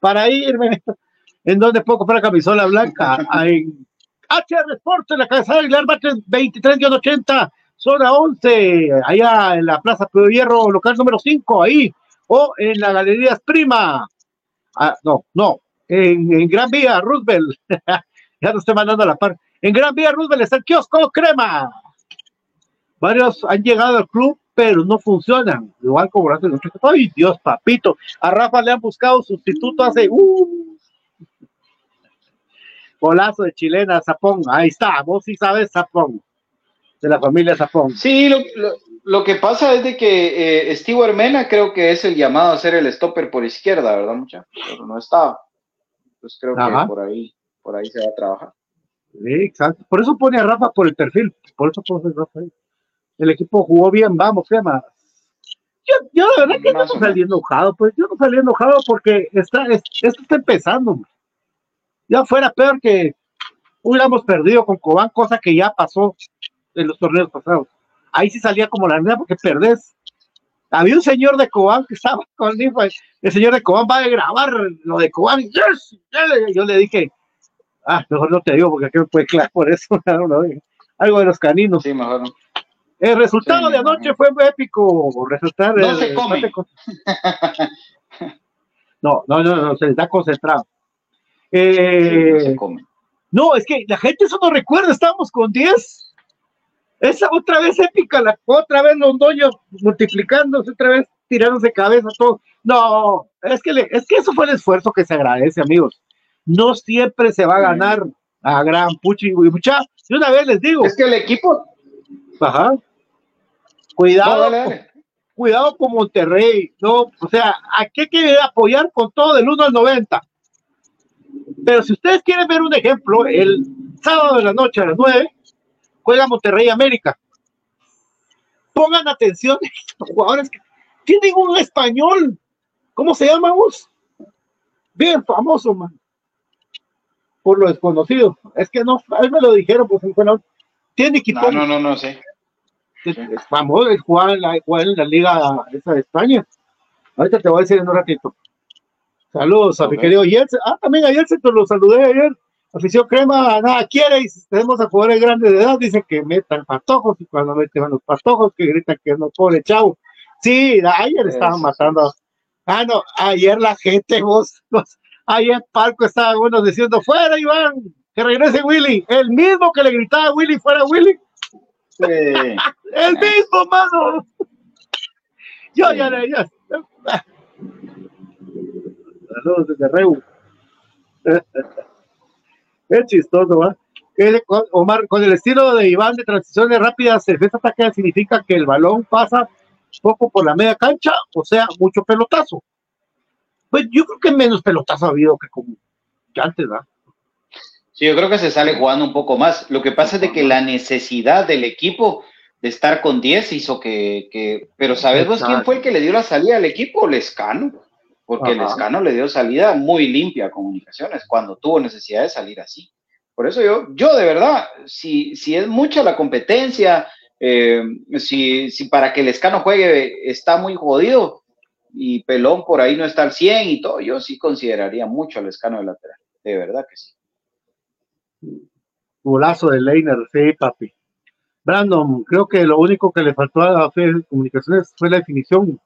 Para irme. ¿En dónde puedo comprar camisola blanca? En HR Sports, en la cabeza de Aguilar, Batres 23-80, zona 11, allá en la Plaza Pedro Hierro, local número 5, ahí. O en la Galerías Prima. Ah, no, no. En, en Gran Vía, Roosevelt. ya no estoy mandando a la par. En Gran Vía, Roosevelt está el kiosco Crema. Varios han llegado al club, pero no funcionan. Igual como hace los otros. Ay, Dios, papito. A Rafa le han buscado sustituto hace. Uh, golazo de chilena, Zapón. Ahí está, vos sí sabes, Zapón. De la familia Zapón. Sí, lo, lo- lo que pasa es de que eh, Steve Mena creo que es el llamado a ser el stopper por izquierda, ¿verdad, mucha? Pero no estaba. Pues creo Ajá. que por ahí, por ahí se va a trabajar. Sí, exacto. Por eso pone a Rafa por el perfil. Por eso pone a Rafa ahí. El equipo jugó bien, vamos, ¿qué más? Yo, yo la verdad que no Más o salí enojado, pues yo no salí enojado porque está, es- esto está empezando. Ya fuera peor que hubiéramos perdido con Cobán, cosa que ya pasó en los torneos pasados. Ahí sí salía como la nena porque perdés. Había un señor de Cobán que estaba conmigo, el señor de Cobán va a grabar lo de Cobán. y yes, yes. Yo le dije, ah, mejor no te digo porque aquí me puede clavar por eso. no, no, algo de los caninos. Sí, mejor. no. El resultado Sí, de anoche fue épico. Resultar, No se come. No, no, no, no, se les da concentrado. Sí, Eh, no se come. no, es que la gente eso no recuerda, estábamos con 10. Esa otra vez épica, la otra vez los doños multiplicándose, otra vez tirándose cabeza, todo. No, es que, le- es que eso fue el esfuerzo que se agradece, amigos. No siempre se va a ganar a gran puchi y mucha. De una vez les digo. Es que el equipo. Ajá. Cuidado, No, dale, dale. cuidado con Monterrey, no, o sea, aquí hay que apoyar con todo del 1 al 90. Pero si ustedes quieren ver un ejemplo, el sábado de la noche a las 9 juega Monterrey América. Pongan atención, los jugadores que tienen un español, ¿cómo se llama vos? Bien famoso, man. Por lo desconocido. Es que no, a él me lo dijeron, pues fue la- tiene equipo. No, no, no, no sé. Es famoso, él jugaba en la, liga esa de España. Ahorita te voy a decir en un ratito. Saludos a mi querido Yeltsin. Ah, también a Yeltsin te lo saludé ayer. Afición crema, nada quiere. Y tenemos a jugadores grandes de edad, dicen que metan patojos. Y cuando meten a los patojos, que gritan que no pobre chavo. Sí, ayer estaban Eso. matando. Ah, no, ayer la gente, vos, vos ayer Palco estaba bueno diciendo, fuera Iván, que regrese Willy. El mismo que le gritaba a Willy, fuera Willy. Sí. El mismo, mano. Yo ya le ya. Saludos desde Reu. Es chistoso, con- Omar, con el estilo de Iván de transiciones rápidas, defensa ataque significa que el balón pasa poco por la media cancha, o sea, mucho pelotazo. Pues yo creo que menos pelotazo ha habido que como que antes, ¿va? Sí, yo creo que se sale jugando un poco más. Lo que pasa es de que la necesidad del equipo de estar con 10 hizo que, que- pero ¿sabes vos quién fue el que le dio la salida al equipo? Lescano, porque Ajá. Lescano le dio salida muy limpia a comunicaciones cuando tuvo necesidad de salir así. Por eso yo, yo de verdad, si, si es mucha la competencia, eh, si, si para que Lescano juegue está muy jodido y Pelón por ahí no está al 100 y todo, yo sí consideraría mucho a Lescano de lateral, de verdad que sí. Golazo de Leiner, sí, papi. Brandon, creo que lo único que le faltó a Fe de Comunicaciones fue la definición.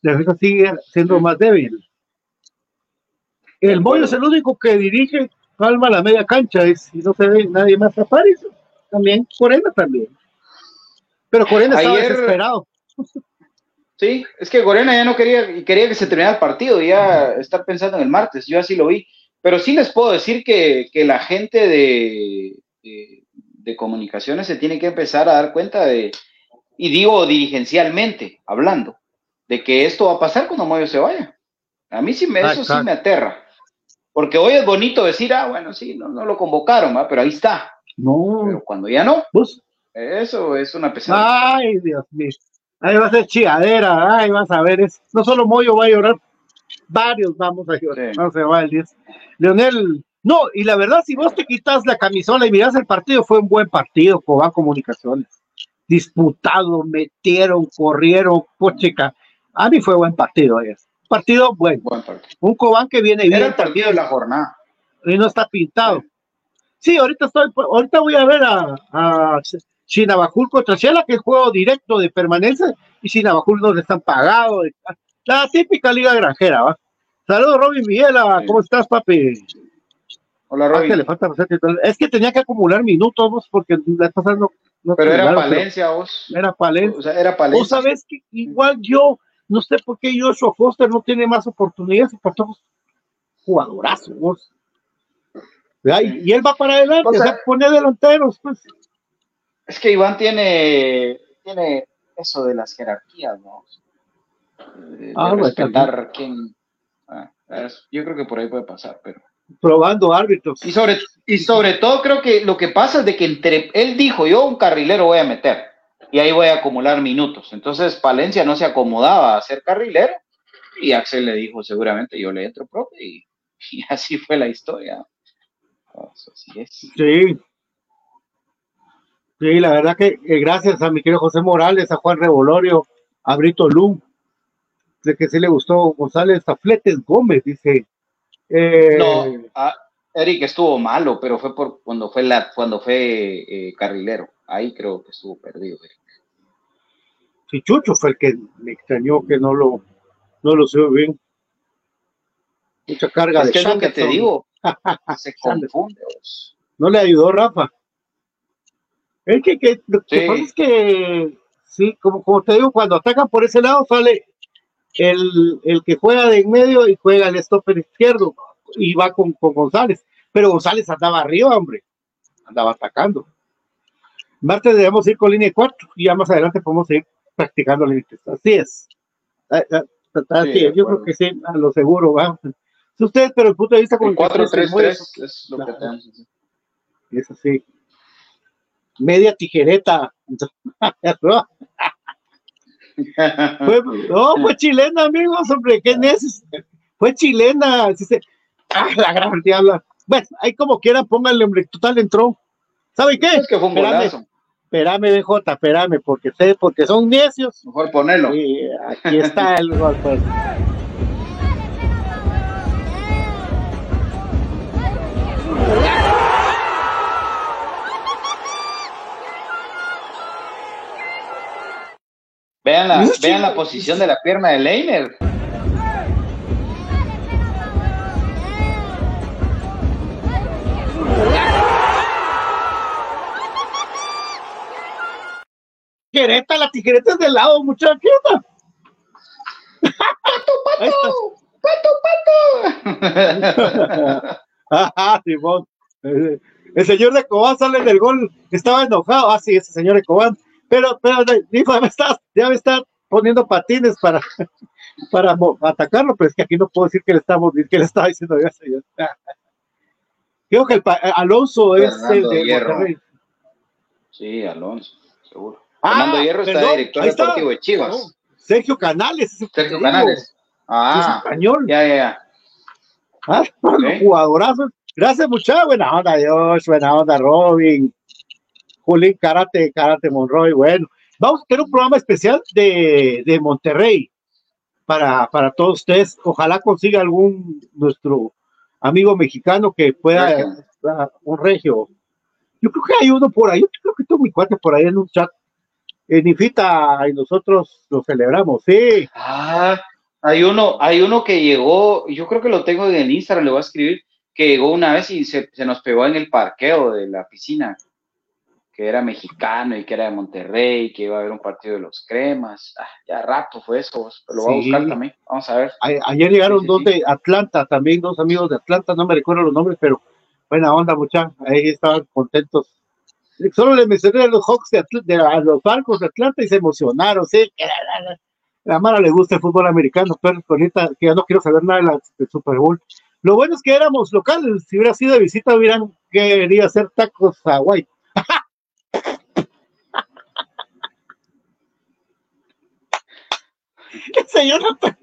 La defensa sigue siendo más débil. El Moyo es el único que dirige, calma la media cancha, y no se ve nadie más tapar eso. También, Corena también. Pero Corena estaba Ayer- desesperado. Sí, es que Gorena ya no quería, y quería que se terminara el partido, ya estar pensando en el martes, yo así lo vi. Pero sí les puedo decir que, que la gente de, de, de comunicaciones se tiene que empezar a dar cuenta de, y digo dirigencialmente, hablando, de que esto va a pasar cuando Moyo se vaya. A mí sí me, Ah, eso sí me aterra. Porque hoy es bonito decir, ah, bueno, sí, no, no lo convocaron, ¿va? pero ahí está. No. Pero cuando ya no, Pues, eso es una pesadilla. Ay, Dios mío. Ahí va a ser chiadera, ay, vas a ver, es, no solo Moyo va a llorar, varios vamos a llorar, no se va el 10. Leonel, no, y la verdad, si vos te quitas la camisola y miras el partido, fue un buen partido, Cobán Comunicaciones. Disputado, metieron, corrieron, pochica. A mí fue buen partido, eh. Partido bueno. Un Cobán que viene bien. Era el partido de la jornada. Y no está pintado. Sí, ahorita estoy, ahorita voy a ver a, a Chinabajul contra Shela, que es juego directo de permanencia, y Chinabajul no le están pagados. La típica liga granjera, ¿va? Saludos, Robin Viela, ¿cómo estás, papi? Hola, Ah, Robin. que le falta. Es que tenía que acumular minutos, vos, porque la pasada no, no Pero era Palencia, vos. Era Palencia. O sea, era Palencia. Vos sabés que igual yo, no sé por qué Joshua Foster no tiene más oportunidades, porque es jugadorazo, vos. Y, y él va para adelante, O o sea, sea, pone delanteros, pues. Es que Iván tiene, tiene eso de las jerarquías, ¿no? De, Ah, respetar quién. ah, yo creo que por ahí puede pasar, pero. Probando árbitros. Y sobre, y sobre todo creo que lo que pasa es de que entre él dijo, yo un carrilero voy a meter y ahí voy a acumular minutos. Entonces Palencia no se acomodaba a ser carrilero y Axel le dijo seguramente yo le entro, profe, y, y así fue la historia. Pues, así es. Sí. Sí, la verdad que eh, gracias a mi querido José Morales, a Juan Revolorio, a Brito Lu, de que sí le gustó González, a Fletes Gómez, dice. Eh, No, ah, Eric estuvo malo, pero fue por cuando fue la cuando fue eh, carrilero. Ahí creo que estuvo perdido. Eric. Sí, Chucho fue el que me extrañó que no lo, no lo subió bien. Mucha carga Es de que es lo que te digo. Se confunde. vos. No le ayudó Rafa. Es que, que lo que pasa es que, sí, como, como te digo, cuando atacan por ese lado sale el, el que juega de en medio y juega el stopper izquierdo y va con, con González. Pero González andaba arriba, hombre. Andaba atacando. Martes debemos ir con línea de cuatro y ya más adelante podemos seguir practicando límites. Así es. Ah, ah, Así Sí, de es. Yo creo que sí, a lo seguro, va. Si ustedes, pero el punto de vista muy- 4-3-3 es lo que tenemos. es así. Media tijereta. Fue, no, fue chilena, amigos, hombre, qué neces. Fue chilena. así se- ah, la gran diabla. Bueno, ahí como quieran, pónganle, hombre, total entró. ¿Sabe qué? Es que fue un Espérame, golazo. espérame, BJ, espérame, porque sé, porque son necios. Mejor ponerlo. Y aquí está el gol, pues. Vean la, vean la posición de la pierna de Leiner. Tijereta, la tijereta es de lado, muchacha. ¿Qué onda? Ahí está. Ajá, Simón. El señor de Cobán sale del gol, estaba enojado. Ah, sí, ese señor de Cobán. Pero, pero, dijo, me está, ya me está poniendo patines para, para atacarlo, pero es que aquí no puedo decir que le estamos, que le estaba diciendo ya, señor. Creo que el Alonso es Fernando el de Hierro. Monterrey. Sí, Alonso, seguro. Ah, Fernando Hierro está perdón, director ahí está. deportivo de Chivas. No, Sergio Canales. Sergio digo. Canales. Sí, es Ah, español. ya, ya, ya. Ah, jugadorazo. Gracias, muchachos. Buena onda, Dios. Buena onda, Robin. Julín, Karate, Karate Monroy. Bueno, vamos a tener un programa especial de, de Monterrey para, para todos ustedes. Ojalá consiga algún nuestro amigo mexicano que pueda, ah, un regio, Yo creo que hay uno por ahí, yo creo que tengo mi cuate por ahí en un chat. En Ifita y nosotros lo celebramos, sí. Ah, hay uno, hay uno que llegó, yo creo que lo tengo en el Instagram, le voy a escribir, que llegó una vez y se, se nos pegó en el parqueo de la piscina, que era mexicano y que era de Monterrey, que iba a haber un partido de los cremas. Ah, ya rato fue eso, lo voy a buscar también, vamos a ver. Ayer llegaron dos de Atlanta, también dos amigos de Atlanta, no me recuerdo los nombres, pero buena onda, muchachos. Ahí estaban contentos. Solo le mencioné a los Hawks de, Atl- de- a los barcos de Atlanta y se emocionaron, sí. la- Mara le gusta el fútbol americano, pero ahorita que ya no quiero saber nada de del Super Bowl. Lo bueno es que éramos locales, si hubiera sido de visita hubieran querido hacer tacos a Hawaii. Ese Jonathan.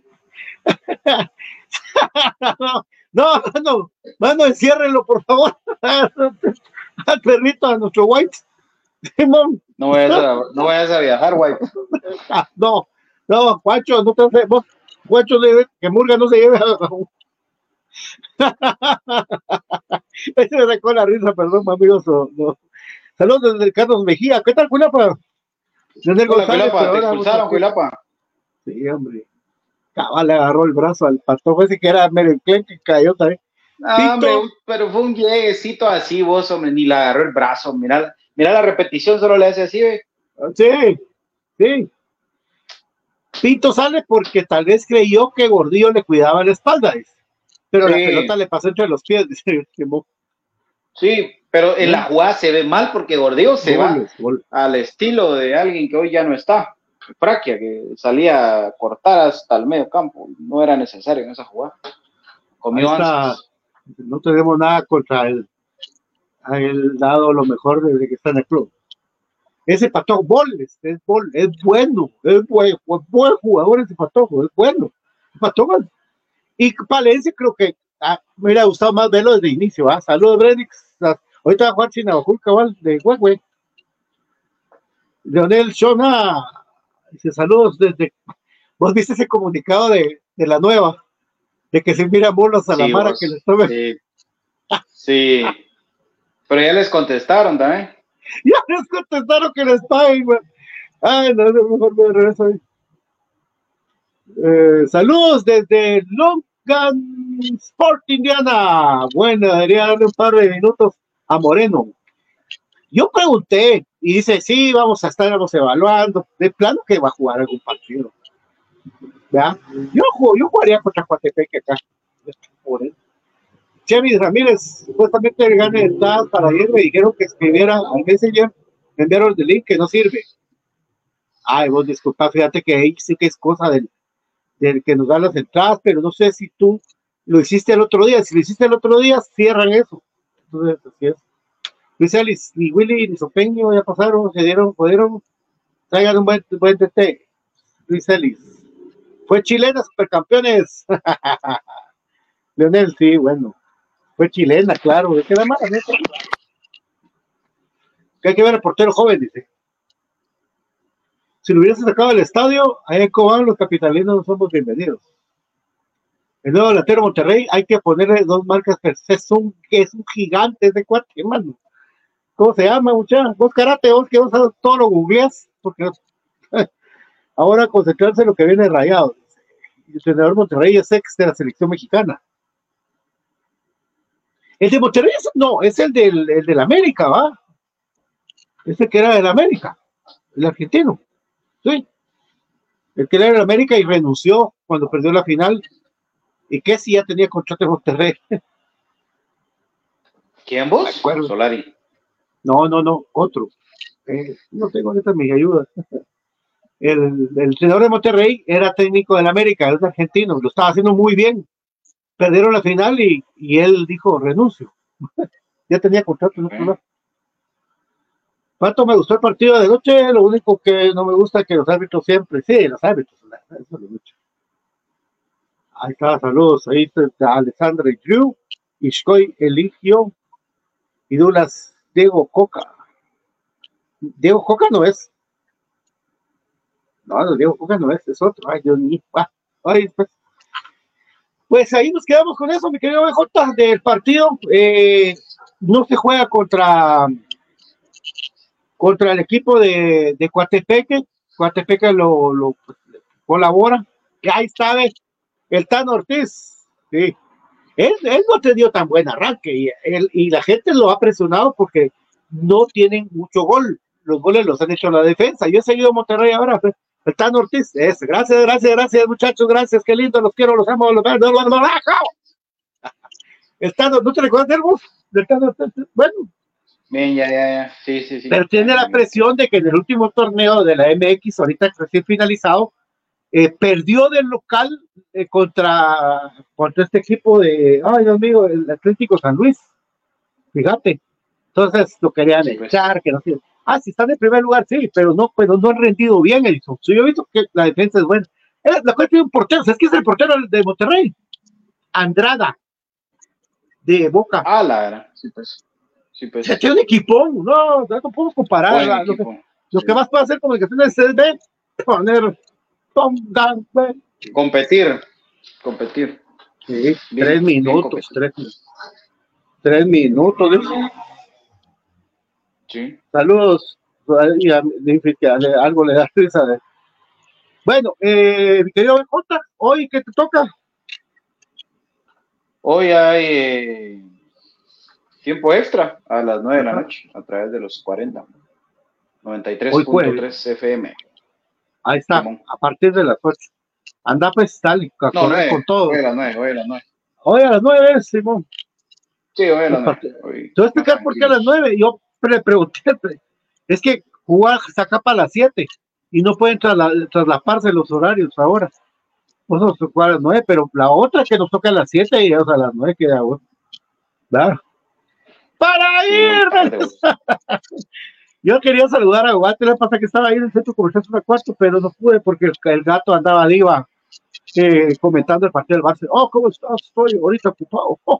no, no, mano, mano, enciérrenlo, por favor. Al perrito, a nuestro White. Simón. No vayas a, no vayas a viajar. Ah, no, no, Juancho, no te vos, debe- que Murga no se lleve a Ese me sacó la risa, perdón, amigos. no. Saludos desde Carlos Mejía. ¿Qué tal, Culapa? Desde Hola, Cuilapa, pero te expulsaron, vamos a- Cuilapa. Sí, hombre. Cabal le agarró el brazo al patojo ese que era medio que cayó también. Tito. hombre, pero fue un lleguecito así, vos, hombre, ni le agarró el brazo. Mira, mira la repetición, solo le hace así, ve. Sí, sí. Pinto sale porque tal vez creyó que Gordillo le cuidaba la espalda, dice. pero la pelota le pasó entre los pies. dice Simón. Sí, pero en la jugada se ve mal porque Gordillo se Goles, va al estilo de alguien que hoy ya no está. Fraquia, que salía a cortar hasta el medio campo. No era necesario en esa jugada. Comió ansias. No tenemos nada contra él. Ha él dado lo mejor desde que está en el club. Ese patojo, Boles, es, bol, es bueno, es buen, buen jugador ese patojo, es bueno. Patojo. Y Palencia creo que ah, me hubiera gustado más verlo desde el inicio. ¿ah? Saludos, Brenix. Ah, Ahorita va a jugar sin Navajul, cabal, de Huehue. Leonel Shona dice saludos desde. ¿Vos viste ese comunicado de, de la nueva? De que se mira bolas a la Sí, mara vos. que les tome. Sí. Sí. Pero ya les contestaron también. Ya les contestaron que les paguen, güey. Ay, no, no, mejor me regreso ahí. Eh, saludos desde Logan Sport, Indiana. Bueno, debería darle un par de minutos a Moreno. Yo pregunté y dice, sí, vamos a estarnos evaluando. De plano que va a jugar algún partido. ¿Ya? Yo, juego, yo jugaría contra Coatepeque acá. Moreno. Chevy Ramírez, supuestamente gane entradas para ayer, me dijeron que escribiera al Messenger, me enviaron el link que no sirve. Ay, vos disculpa, fíjate que ahí sí que es cosa del, del que nos da las entradas, pero no sé si tú lo hiciste el otro día. Si lo hiciste el otro día, cierran eso. Entonces, así es. Luis Ellis, ni Willy ni Sopeño ya pasaron, se dieron, pudieron, traigan un buen, buen DT. Luis Ellis. Fue chilena, supercampeones. Leonel, sí, bueno. Fue chilena, claro. ¿De qué la mala? Que hay que ver al portero joven, dice. Si lo hubiese sacado del estadio, ahí en Cobán los capitalinos no somos bienvenidos. El nuevo delantero Monterrey, hay que ponerle dos marcas. Es un, es un gigante ese cuate, mano. ¿Cómo se llama, muchacha? Vos karate, vos que vos todo lo googleás, porque ahora concentrarse en lo que viene rayado. El entrenador Monterrey es ex de la selección mexicana. El de Monterrey es- no, es el del, el del América, ¿va? Ese que era del América, el argentino. Sí. El que era del América y renunció cuando perdió la final. Y que si ya tenía contrato en Monterrey. ¿Quién vos? Solari. No, no, no, otro. Eh, no tengo ahorita mi ayuda. El, el entrenador de Monterrey era técnico del América, es argentino, lo estaba haciendo muy bien. Perdieron la final y, y él dijo renuncio. ya tenía contrato en otro lado. Pato, me gustó el partido de noche, lo único que no me gusta es que los árbitros siempre, sí, los árbitros, eso es lo mucho. Ahí está, saludos, ahí está Alessandra y Drew, Ishkoy Eligio y Dulas Diego Coca. Diego Coca no es. No, no, Diego Coca no es, es otro. Ay, Dios mío. Ah, ay, pues. Pues ahí nos quedamos con eso, mi querido BJ, del partido. Eh, no se juega contra contra el equipo de, de Coatepeque. Coatepeque lo, colabora. Ahí está, el Tan Ortiz. Sí. Él, él no ha tenido tan buen arranque y, él- y la gente lo ha presionado porque no tienen mucho gol. Los goles los han hecho la defensa. Yo he seguido Monterrey ahora. pues, Tan Ortiz. Es, gracias, gracias, gracias, muchachos. Gracias, qué lindo. Los quiero, los amo. Los amo. Los amo. El Tan ¿no te recuerdas? Del Tan Ortiz. Bueno, Bien, ya, ya, ya. Sí, sí, sí. pero tiene la presión de que en el último torneo de la MX, ahorita recién finalizado, eh, perdió del local eh, contra, contra este equipo de, ay Dios mío, el Atlético San Luis. Fíjate. Entonces lo querían echar, que no sé. Ah, si están en primer lugar, sí, pero no, pero no han rendido bien, Edison. Sí, yo he visto que la defensa es buena. Eh, la cual tiene un portero, ¿sabes qué es el portero de Monterrey? Andrada, de Boca. Ah, la verdad. Sí, pues. Sí, pues. Se tiene un equipón, no, no podemos comparar. La- lo, equipo. que, lo que más puede hacer comunicaciones es de poner Competir. Competir. Sí, Bien, tres minutos, tres, tres minutos. Sí. Saludos. Dice que algo le da risa. de- Bueno, eh, mi querido Jota, hoy que te toca. Hoy hay eh, tiempo extra a las 9 de la noche a través de los 40. Hoy 93.3 jueves. FM. Ahí está, a partir de las 8. Anda pues, dale, a No, correr 9. con todo. Hoy a las 9, hoy a las 9. Hoy a las 9, Simón. Sí, hoy a las Los 9. partidos. Hoy. Te voy a explicar por qué a las 9. Yo le pregunté, es que jugar saca para las 7 y no pueden trasla- traslaparse los horarios ahora. Nosotros jugar a las 9, pero la otra que nos toca a las 7 y a las 9 queda bueno. Claro. ¡Para ir! Yo quería saludar a Guate, la pasa que estaba ahí en el centro comercial Zona Cuarto, pero no pude porque el, el gato andaba diva eh, comentando el partido del Barça. Oh, ¿cómo estás? Estoy ahorita ocupado.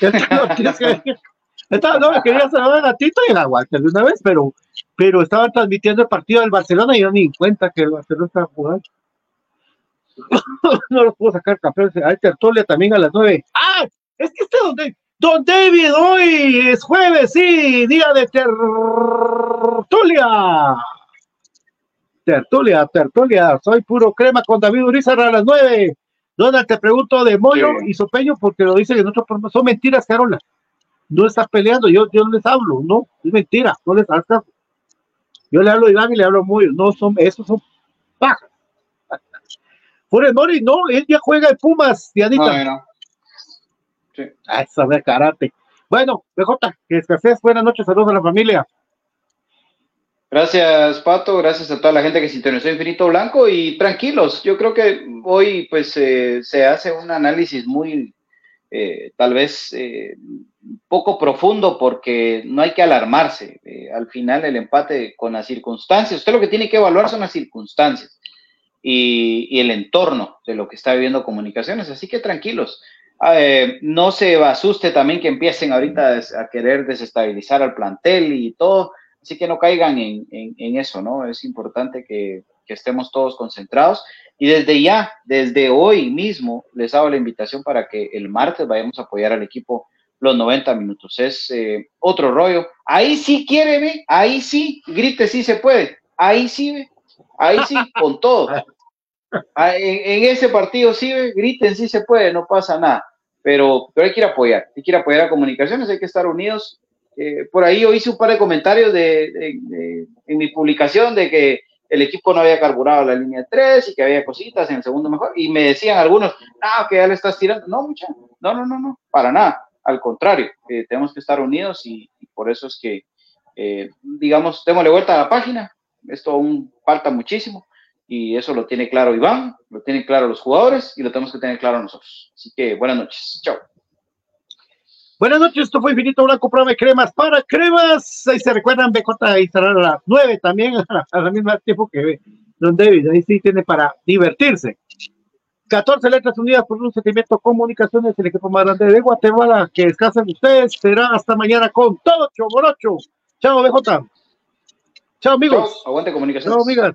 Estaba- no, quería saludar a Tito y a Walter de una vez, pero, pero estaban transmitiendo el partido del Barcelona y yo ni en cuenta que el Barcelona estaba jugando. no lo puedo sacar campeón. Hay tertulia también a las nueve. ¡Ah! Es que este donde. Don David, hoy es jueves, sí, día de tertulia. Tertulia, tertulia. Soy puro crema con David Urizar a las nueve. Donald, te pregunto de Moyo y Sopeño porque lo dicen en otro programa. Son mentiras, Carola. No estás peleando, yo, yo les hablo, no, es mentira, no les hagas. Yo le hablo a Iván y le hablo a Moyo, no son, esos son pajas. Funes Mori, no, él ya juega en Pumas, Dianita. No, no. Ah, esa de karate. Bueno, BJ, que descanses, buenas noches, saludos a la familia. Gracias, Pato. Gracias a toda la gente que sintonizó Infinito Blanco y tranquilos. Yo creo que hoy pues eh, se hace un análisis muy, eh, tal vez, eh, poco profundo porque no hay que alarmarse. Eh, al final el empate con las circunstancias, usted lo que tiene que evaluar son las circunstancias y, y el entorno de lo que está viviendo comunicaciones. Así que tranquilos. Eh, no se asuste también que empiecen ahorita a querer desestabilizar al plantel y todo. Así que no caigan en, en- eso, ¿no? Es importante que, estemos todos concentrados. Y desde ya, desde hoy mismo, les hago la invitación para que el martes vayamos a apoyar al equipo los 90 minutos. Es eh, otro rollo. Ahí sí quiere. Ahí sí, grite sí se puede. Ahí sí. Ahí sí, con todo. Ah, En, en ese partido sí, griten sí se puede, no pasa nada. Pero, pero hay que ir a apoyar. Hay que ir a apoyar a comunicaciones, hay que estar unidos. Eh, por ahí yo hice un par de comentarios de, en mi publicación de que el equipo no había carburado la línea 3 y que había cositas en el segundo mejor. Y me decían algunos, no, que ya le estás tirando. No, mucha, no, no, no, no, para nada. Al contrario, eh, tenemos que estar unidos y, y por eso es que, eh, digamos, démosle vuelta a la página. Esto aún falta muchísimo y eso lo tiene claro Iván, lo tienen claro los jugadores y lo tenemos que tener claro nosotros. Así que buenas noches. Chao. Buenas noches, esto fue Infinito Blanco, programa de cremas para cremas. Ahí se recuerdan, BJ estará a las 9 también, a la misma tiempo que Don David. Ahí sí tiene para divertirse. 14 letras unidas por un sentimiento comunicaciones, el equipo más grande de Guatemala. Que descansen ustedes. Será hasta mañana con todo Choborocho. Chao, BJ. Chao, amigos. Aguante comunicaciones. Chao, amigas.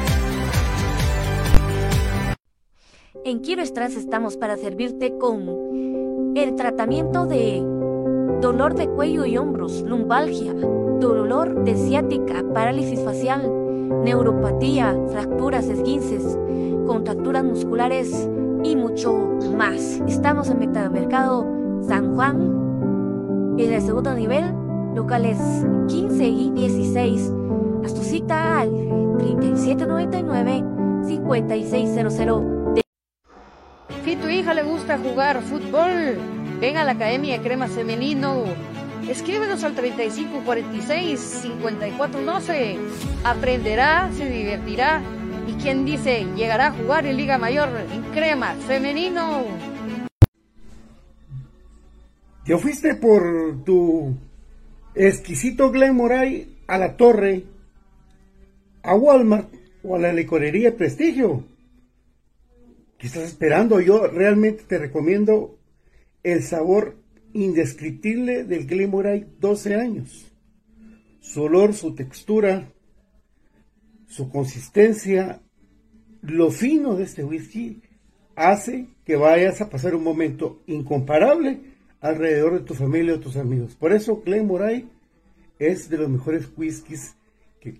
En Quiero Estras estamos para servirte con el tratamiento de dolor de cuello y hombros, lumbalgia, dolor de ciática, parálisis facial, neuropatía, fracturas, esguinces, contracturas musculares y mucho más. Estamos en Metamercado San Juan, en el segundo nivel, locales 15 y 16. Haz tu cita al 3799-5600. Si tu hija le gusta jugar fútbol, ven a la Academia de Cremas Femenino. Escríbenos al 3546-5412. Aprenderá, se divertirá y quien dice llegará a jugar en Liga Mayor en Cremas Femenino. Te fuiste por tu exquisito Glen Moray a la torre, a Walmart o a la licorería Prestigio. ¿Qué estás esperando? Yo realmente te recomiendo el sabor indescriptible del Glen Moray 12 años. Su olor, su textura, su consistencia, lo fino de este whisky hace que vayas a pasar un momento incomparable alrededor de tu familia o tus amigos. Por eso Glen Moray es de los mejores whiskies que